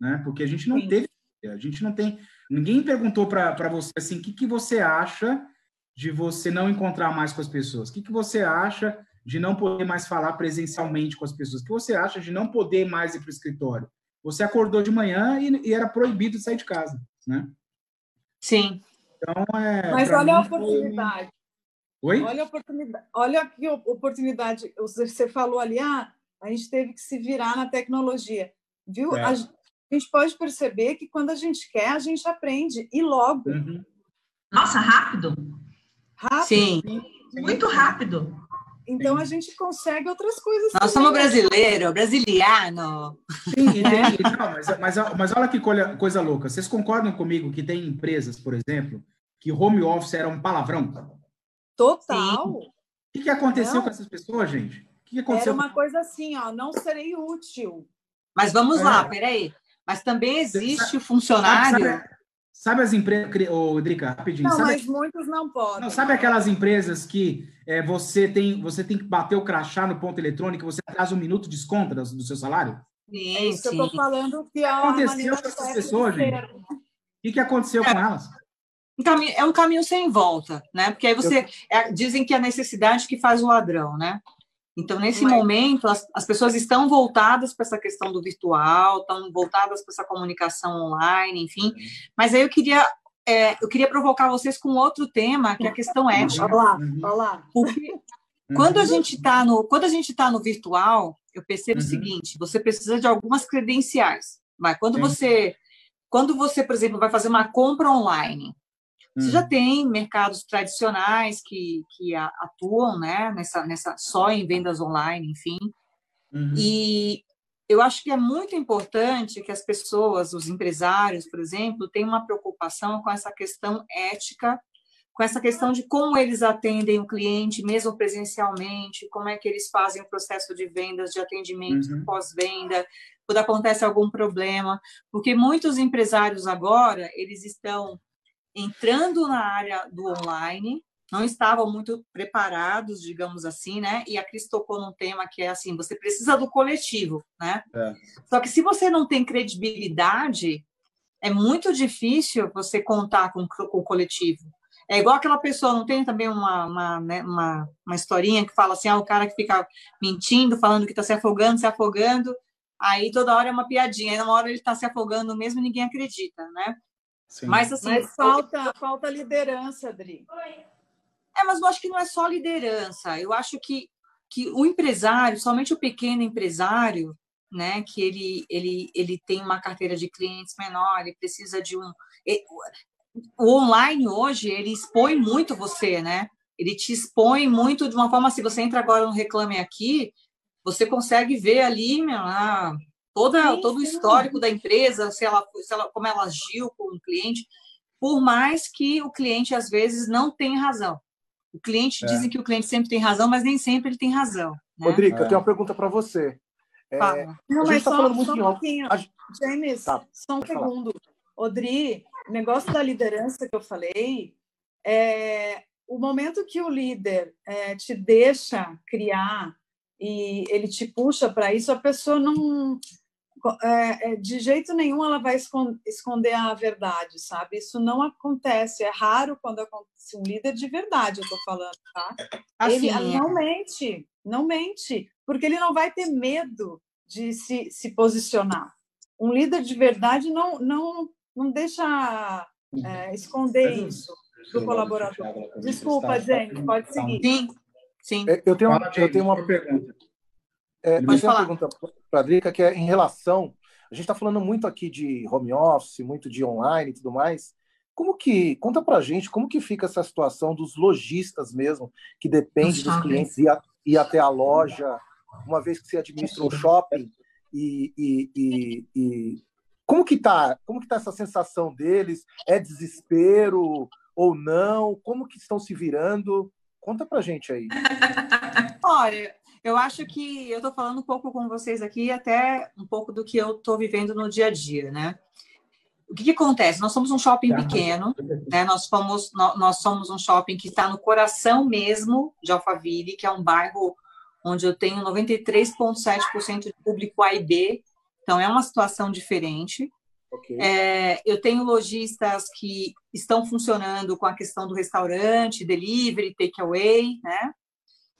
né? Porque a gente não Sim. teve, a gente não tem Ninguém perguntou para você assim, o que, que você acha de você não encontrar mais com as pessoas? O que, que você acha de não poder mais falar presencialmente com as pessoas? O que você acha de não poder mais ir para o escritório? Você acordou de manhã e, e, era proibido de sair de casa, né? Sim. Então, é, Mas olha a oportunidade. Oi? Olha a oportunidade. Olha que oportunidade. Você falou ali, ah, a gente teve que se virar na tecnologia. Viu? É. A, a gente pode perceber que quando a gente quer, a gente aprende, e logo. Uhum. Nossa, rápido? Rápido. Sim. Muito rápido. Então a gente consegue outras coisas. Nós também. somos brasileiro, brasiliano. Sim, entendi. Não, mas, mas, mas olha que coisa, coisa louca. Vocês concordam comigo que tem empresas, por exemplo, que home office era um palavrão? Total. O que, que aconteceu não. com essas pessoas, gente? O que, que aconteceu? Era uma coisa assim, ó, não serei útil. Mas vamos é. lá, peraí. Mas também existe o funcionário. Sabe, sabe as empresas. Ô, Drica, rapidinho. Não, sabe, mas muitos não podem. Não, sabe aquelas empresas que é, você, tem, você tem que bater o crachá no ponto eletrônico, você atrasa um minuto de desconto do, do seu salário? Sim, é isso sim. que eu estou falando. Que é aconteceu com essas pessoas, gente? O que, que aconteceu é. com elas? É um caminho sem volta, né? Porque aí você. Eu... É, dizem que é a necessidade que faz o ladrão, né? Então, nesse Mas... momento, as, as, pessoas estão voltadas para essa questão do virtual, estão voltadas para essa comunicação online, enfim. Mas aí eu queria, é, eu queria provocar vocês com outro tema, que é a questão ética. Olá, olá. Porque quando a gente está no, quando a gente está no virtual, eu percebo uhum. o seguinte: você precisa de algumas credenciais. Mas quando Sim. você, quando você, por exemplo, vai fazer uma compra online, você já hum. tem mercados tradicionais que, que atuam né, nessa, nessa, só em vendas online, enfim. Uhum. E eu acho que é muito importante que as pessoas, os empresários, por exemplo, tenham uma preocupação com essa questão ética, com essa questão de como eles atendem o cliente, mesmo presencialmente, como é que eles fazem o processo de vendas, de atendimento uhum. pós-venda, quando acontece algum problema, porque muitos empresários agora, eles estão entrando na área do online, não estavam muito preparados, digamos assim, né? E a Cris tocou num tema que é assim, você precisa do coletivo, né? É. Só que se você não tem credibilidade, é muito difícil você contar com, com o coletivo. É igual aquela pessoa, não tem também uma, uma, né, uma, uma historinha que fala assim, ah, o cara que fica mentindo, falando que está se afogando, se afogando, aí toda hora é uma piadinha, aí na hora ele está se afogando mesmo ninguém acredita, né? Sim. Mas, assim, mas falta, falta liderança, Adri. É, mas eu acho que não é só liderança. Eu acho que, que o empresário, somente o pequeno empresário, né, que ele, ele, ele tem uma carteira de clientes menor, ele precisa de um. O online hoje, ele expõe muito você, né? Ele te expõe muito de uma forma, se você entra agora no Reclame Aqui, você consegue ver ali meu, ah, toda, todo o histórico da empresa, se ela, se ela, como ela agiu com o cliente, por mais que o cliente, às vezes, não tenha razão. O cliente, é. dizem que o cliente sempre tem razão, mas nem sempre ele tem razão. Né? Rodrigo, é. eu tenho uma pergunta para você. É, não, mas tá só, só um pouquinho. A... James, tá, só um segundo. Falar. Odri, o negócio da liderança que eu falei, é o momento que o líder é, te deixa criar e ele te puxa para isso, a pessoa não é, é, de jeito nenhum ela vai esconder a verdade, sabe? Isso não acontece. É raro quando acontece um líder de verdade, eu estou falando, tá? Assim, ele não mente, não mente, porque ele não vai ter medo de se, se posicionar. Um líder de verdade não, não, não deixa é, esconder isso do colaborador. Desculpa, gente, pode seguir. Sim, sim. Eu tenho, eu tenho uma pergunta. É, Pode falar. uma pergunta para a Drica, que é em relação. A gente está falando muito aqui de home office, muito de online e tudo mais. Como que. Conta para a gente como que fica essa situação dos lojistas mesmo, que depende dos clientes ir, a, ir, até a loja, uma vez que você administra um shopping, e, e, e, e como que tá? Como que tá essa sensação deles? É desespero ou não? Como que estão se virando? Conta pra gente aí. (laughs) Olha, eu acho que eu estou falando um pouco com vocês aqui, até um pouco do que eu estou vivendo no dia a dia, né? O que, que, acontece? Nós somos um shopping tá. pequeno, né? Nós somos, nós somos um shopping que está no coração mesmo de Alphaville, que é um bairro onde eu tenho 93,7% de público A e B, então é uma situação diferente. Okay. É, eu tenho lojistas que estão funcionando com a questão do restaurante, delivery, takeaway, né?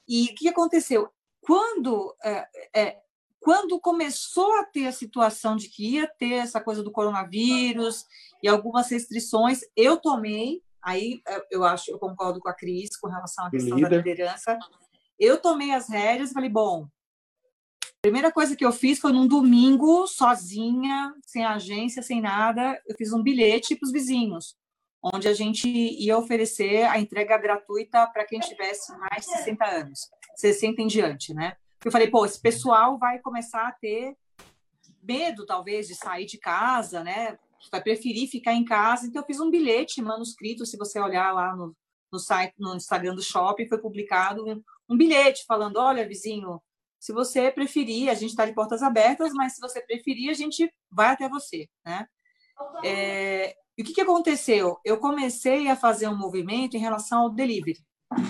E o que aconteceu? Quando, é, é, quando começou a ter a situação de que ia ter essa coisa do coronavírus e algumas restrições, eu tomei, aí é, eu acho, eu concordo com a Cris com relação à questão Líder. da liderança, eu tomei as rédeas e falei, bom, primeira coisa que eu fiz foi num domingo, sozinha, sem agência, sem nada, eu fiz um bilhete para os vizinhos, onde a gente ia oferecer a entrega gratuita para quem tivesse mais de 60 anos. 60 em diante, né? Eu falei, pô, esse pessoal vai começar a ter medo, talvez, de sair de casa, né? Vai preferir ficar em casa. Então, eu fiz um bilhete manuscrito, se você olhar lá no, no site, no Instagram do shopping, foi publicado um, um bilhete falando: olha, vizinho, se você preferir, a gente está de portas abertas, mas se você preferir, a gente vai até você, né? É, e o que, que aconteceu? Eu comecei a fazer um movimento em relação ao delivery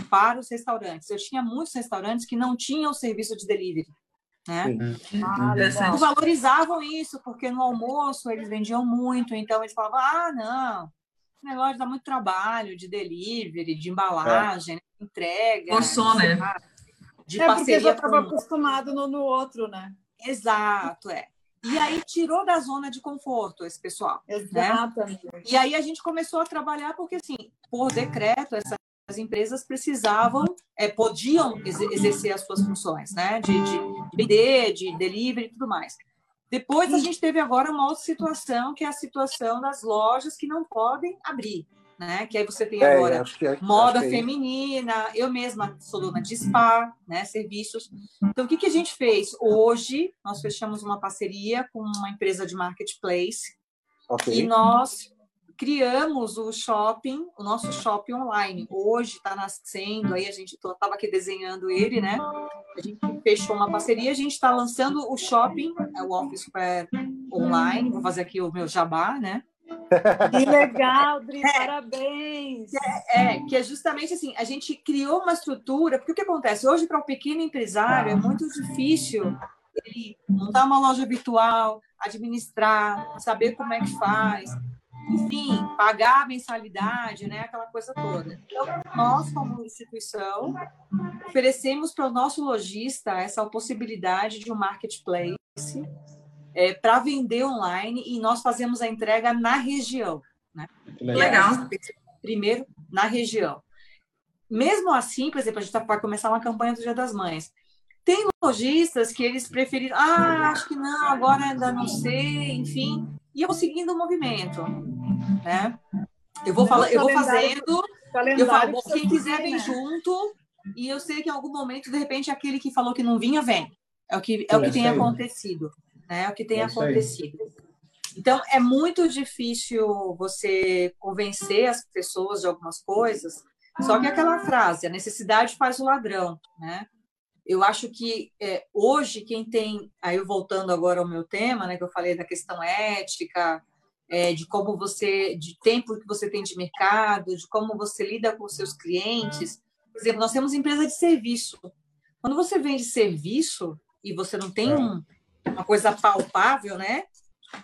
para os restaurantes. Eu tinha muitos restaurantes que não tinham serviço de delivery. Né? Ah, eles valorizavam isso, porque no almoço eles vendiam muito, então eles falavam: ah, não, esse negócio dá muito trabalho de delivery, de embalagem, é. entrega. Forçou, né? De é porque já estava com... acostumado no, no outro, né? Exato, é. E aí tirou da zona de conforto esse pessoal. Né? Exatamente. Né? E aí a gente começou a trabalhar, porque assim, por decreto, essa as empresas precisavam, é, podiam exercer as suas funções, né? De, de, de vender, de delivery e tudo mais. Depois a gente teve agora uma outra situação, que é a situação das lojas que não podem abrir. né? Que aí você tem é, agora é, é, moda feminina, eu mesma sou dona de spa, né? Serviços. Então, o que, que a gente fez? Hoje, nós fechamos uma parceria com uma empresa de marketplace okay. e nós criamos o shopping, o nosso shopping online. Hoje está nascendo, aí a gente estava aqui desenhando ele, né? A gente fechou uma parceria, a gente está lançando o shopping, é o Office Square online. Vou fazer aqui o meu jabá, né? Que legal, Dri, é, parabéns! É, é, que é justamente assim, a gente criou uma estrutura, porque o que acontece? Hoje, para o um pequeno empresário, é muito difícil ele montar uma loja virtual, administrar, saber como é que faz, enfim, pagar a mensalidade, né, aquela coisa toda. Então, nós, como instituição, oferecemos para o nosso lojista essa possibilidade de um marketplace é, para vender online e nós fazemos a entrega na região. Né? Legal. Primeiro, na região. Mesmo assim, por exemplo, a gente tá, vai começar uma campanha do Dia das Mães. Tem lojistas que eles preferiram, ah, acho que não, agora ainda não sei, enfim. E eu vou seguindo o movimento, né? Eu vou falando, eu vou fazendo, eu falo, quem quiser vem né? junto, e eu sei que em algum momento, de repente, aquele que falou que não vinha, vem. É o que, é o que tem acontecido né? É o que tem é acontecido. Então, é muito difícil você convencer as pessoas de algumas coisas, só que aquela frase, a necessidade faz o ladrão, né? Eu acho que é, hoje quem tem, aí eu voltando agora ao meu tema, né, que eu falei da questão ética, é, de como você, de tempo que você tem de mercado, de como você lida com seus clientes. Por exemplo, nós temos empresa de serviço. Quando você vende serviço e você não tem é. um, uma coisa palpável, né?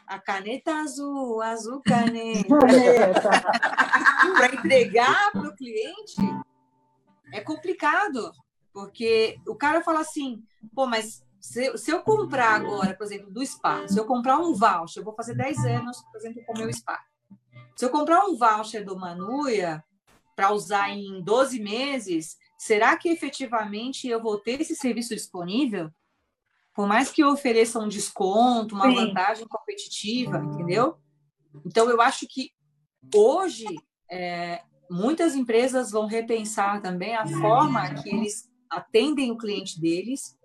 A caneta azul, azul caneta. (laughs) para entregar para o cliente é complicado, porque o cara fala assim, pô, mas se, se, eu comprar agora, por exemplo, do spa, se eu comprar um voucher, eu vou fazer 10 anos, por exemplo, com o meu spa. Se eu comprar um voucher do Manuia para usar em 12 meses, será que efetivamente eu vou ter esse serviço disponível? por mais que ofereça um desconto, uma Sim. vantagem competitiva, entendeu? Então, eu acho que hoje é, muitas empresas vão repensar também a forma que eles atendem o cliente deles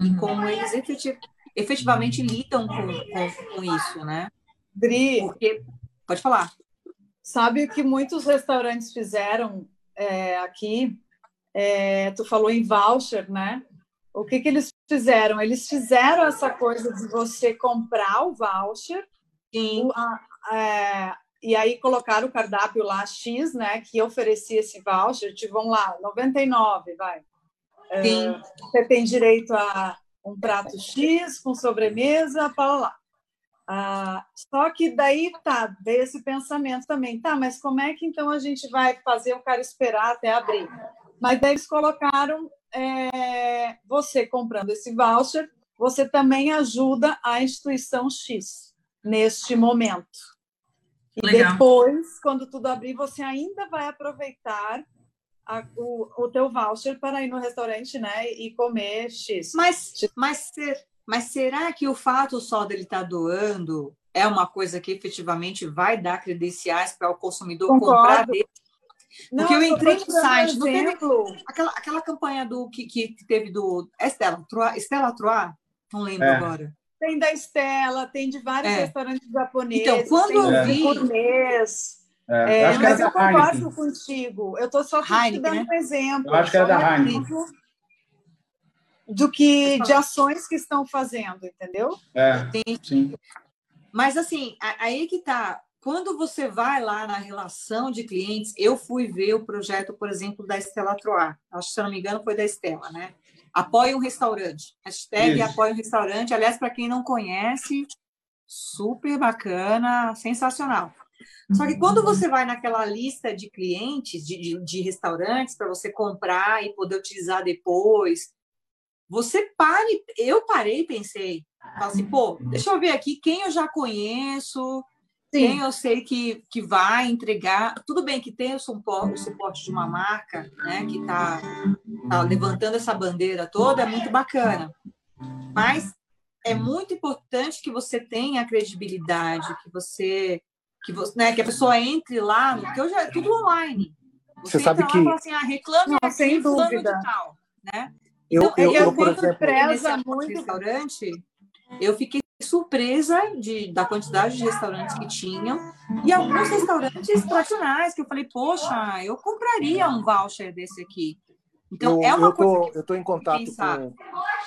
e uhum. como eles efetiv efetivamente lidam com, com, com, isso, né? Dri, Porque, pode falar. Sabe o que muitos restaurantes fizeram é, aqui? É, tu falou em voucher, né? O que, que eles fizeram? Eles fizeram essa coisa de você comprar o voucher Sim. é, e aí colocaram o cardápio lá X, né? Que oferecia esse voucher, tipo, vamos lá, 99, vai. É, Sim. Você tem direito a um prato X com sobremesa, para lá. Ah, só que daí tá, veio esse pensamento também, tá, mas como é que então a gente vai fazer o cara esperar até abrir? Mas daí eles colocaram é, você comprando esse voucher, você também ajuda a instituição X neste momento. E Legal. depois, quando tudo abrir, você ainda vai aproveitar a, o, o teu voucher para ir no restaurante, né, e comer X. Mas, mas, mas será que o fato só dele estar tá doando é uma coisa que efetivamente vai dar credenciais para o consumidor Concordo. comprar dele? Não, Porque eu entrei no site, não teve aquela, aquela campanha do que, que teve do Estela Trois, Estela Trois, não lembro é. agora. Tem da Estela, tem de vários é. restaurantes japoneses. Então, quando eu vi. É, é, eu mas eu concordo Heineken. contigo. Eu estou só te dando né? um exemplo. Eu acho que era da Heineken. Do que de ações que estão fazendo, entendeu? É, sim. Mas assim, aí que tá. Quando você vai lá na relação de clientes, eu fui ver o projeto, por exemplo, da Estela Troar. Acho que, se não me engano, foi da Estela, né? Apoie um restaurante. Hashtag Isso. apoie um restaurante. Aliás, para quem não conhece, super bacana, sensacional. Só que quando você vai naquela lista de clientes, de, de, de restaurantes, para você comprar e poder utilizar depois, você pare. Eu parei e pensei, assim, pô, deixa eu ver aqui quem eu já conheço, Sim. Quem eu sei que, que vai entregar, tudo bem que tem o suporte, o suporte de uma marca, né, que está tá levantando essa bandeira toda, é muito bacana. Mas é muito importante que você tenha a credibilidade, que você que, você, né, que a pessoa entre lá, porque hoje é tudo online. Você, você sabe que. Lá, assim, ah, reclame Não, sem dúvida. Tal, né? Eu, então, eu, eu, eu, por exemplo, preza muito restaurante, eu fiquei surpresa de, da quantidade de restaurantes que tinham e alguns restaurantes tradicionais que eu falei, poxa, eu compraria um voucher desse aqui. Então eu, é uma eu tô, coisa. eu tô em contato com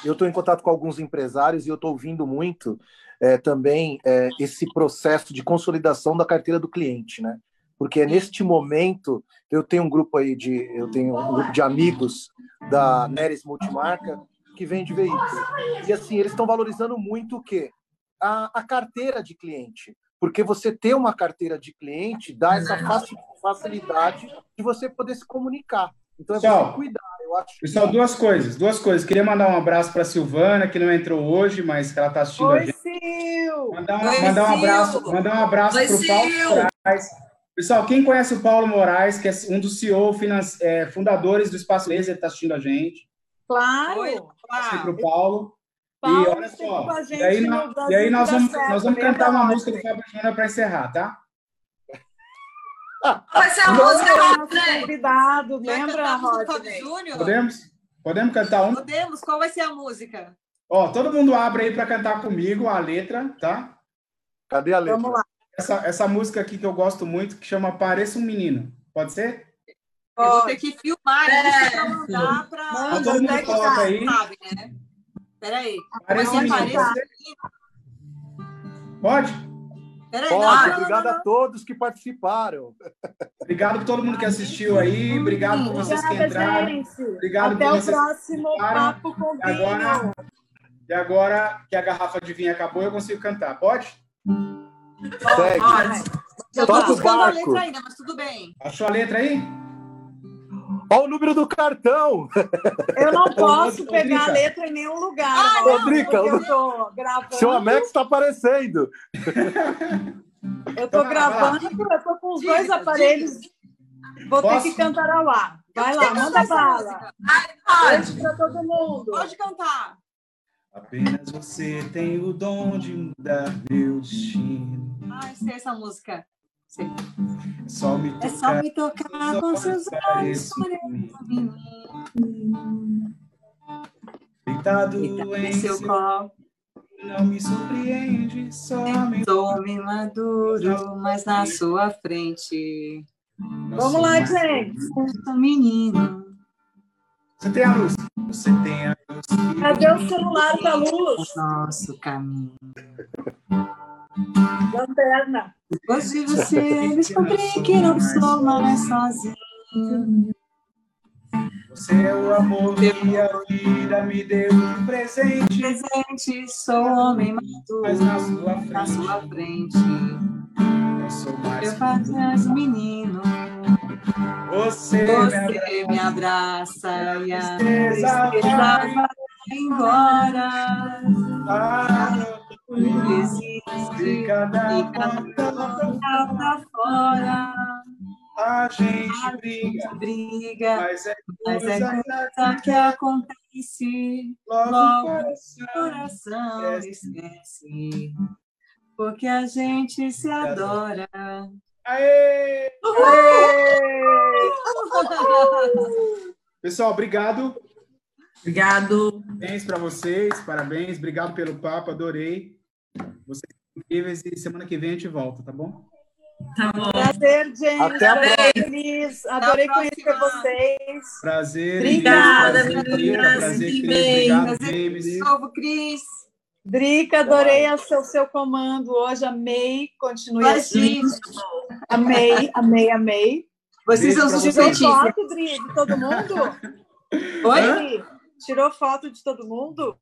eu tô em contato com alguns empresários e eu tô ouvindo muito é, também é, esse processo de consolidação da carteira do cliente, né? Porque neste momento eu tenho um grupo aí de eu tenho um grupo de amigos da Neres Multimarca que vende veículos e assim eles estão valorizando muito o quê? A, a carteira de cliente, porque você ter uma carteira de cliente dá essa facilidade de você poder se comunicar. Então é Pessoal, cuidar. Eu acho pessoal, duas coisas, duas coisas. Queria mandar um abraço para a Silvana, que não entrou hoje, mas que ela está assistindo Oi, a gente. Sil! Mandar, um, Oi, mandar um abraço, mandar um abraço para o Paulo! Moraes. Pessoal, quem conhece o Paulo Moraes, que é um dos CEO é, fundadores do Espaço Laser, está assistindo a gente. Claro! Oi, Para claro. o Paulo. Paulo e olha só, e aí, nós, e aí nós vamos, Certo, nós vamos cantar uma música do Fábio Júnior para encerrar, tá? Vai ser a Não, música, Rodney. convidado, lembra, a Rodney? Podemos? Podemos cantar um? Podemos? Qual vai ser a música? Ó, todo mundo abre aí para cantar comigo a letra, tá? Cadê a letra? Vamos lá. Essa, essa música aqui que eu gosto muito, que chama Pareça um Menino. Pode ser? Eu vou ter que filmar isso para mandar para. Manda, Todo mundo coloca aí. Sabe, né? Peraí. Pareça um Menino. parece- Pode? Peraí, Pode, não, não, não, obrigado não, a todos que participaram. Obrigado por todo mundo que assistiu aí. Obrigado por vocês que entraram. Obrigado Até o próximo. Papo com E agora, Vinho. e agora que a garrafa de vinho acabou, eu consigo cantar. Pode? Segue. Pode. Toca o buscando a barco. letra ainda, mas tudo bem. Achou a letra aí? Olha o número do cartão. Eu não (laughs) posso pegar a letra em nenhum lugar, Ah, não. Drica, porque o- eu tô gravando. Seu Amex está aparecendo. Eu tô lá, gravando, eu tô com os Diga, dois aparelhos. Vou ter Posso? que cantarolar. Vai lá, manda bala. Pode. Pra todo mundo. Pode cantar. Apenas você tem o dom de mudar meu destino. Ai, sei essa música. Sei. É só me É só tocar. me tocar com seus olhos. menino. Deitado Em seu colo, não me surpreende, só me sou me maduro, mas na sua frente. Vamos lá, gente. Menino. Você tem a luz. Você tem a luz. Cadê o celular da luz? Nosso caminho. Lanterna. Depois de você, descobri que não sou mais sozinho. Você é amor que a vida me deu de presente, Presente, sou homem maduro, mas na sua na frente sua frente. eu sou mais. Eu faço menino. Você, Você me abraça e a Tristeza vai embora. embora. Não existe Fica da fica porta, fora. a gente briga, Briga, mas é mas é coisa coisa que acontece. logo logo o coração. Coração esquece. Porque a gente se adora. Aê! Pessoal, obrigado. Obrigado. Parabéns para vocês, parabéns, obrigado pelo papo, adorei. Vocês são incríveis e semana que vem a gente volta, tá bom? Tá bom. Prazer, gente. Até a Adorei, feliz. Adorei conhecer próxima. vocês. Prazer. Obrigada, meninas. Prazer, Cris. bem. Obrigado, James. Novo, Cris. Drica, adorei o seu, seu comando hoje. Amei. Continue assim. Imagina. Amei, amei, amei. Vocês são super Tirou foto, Dri, de todo mundo? Oi? Dri, Tirou foto de todo mundo?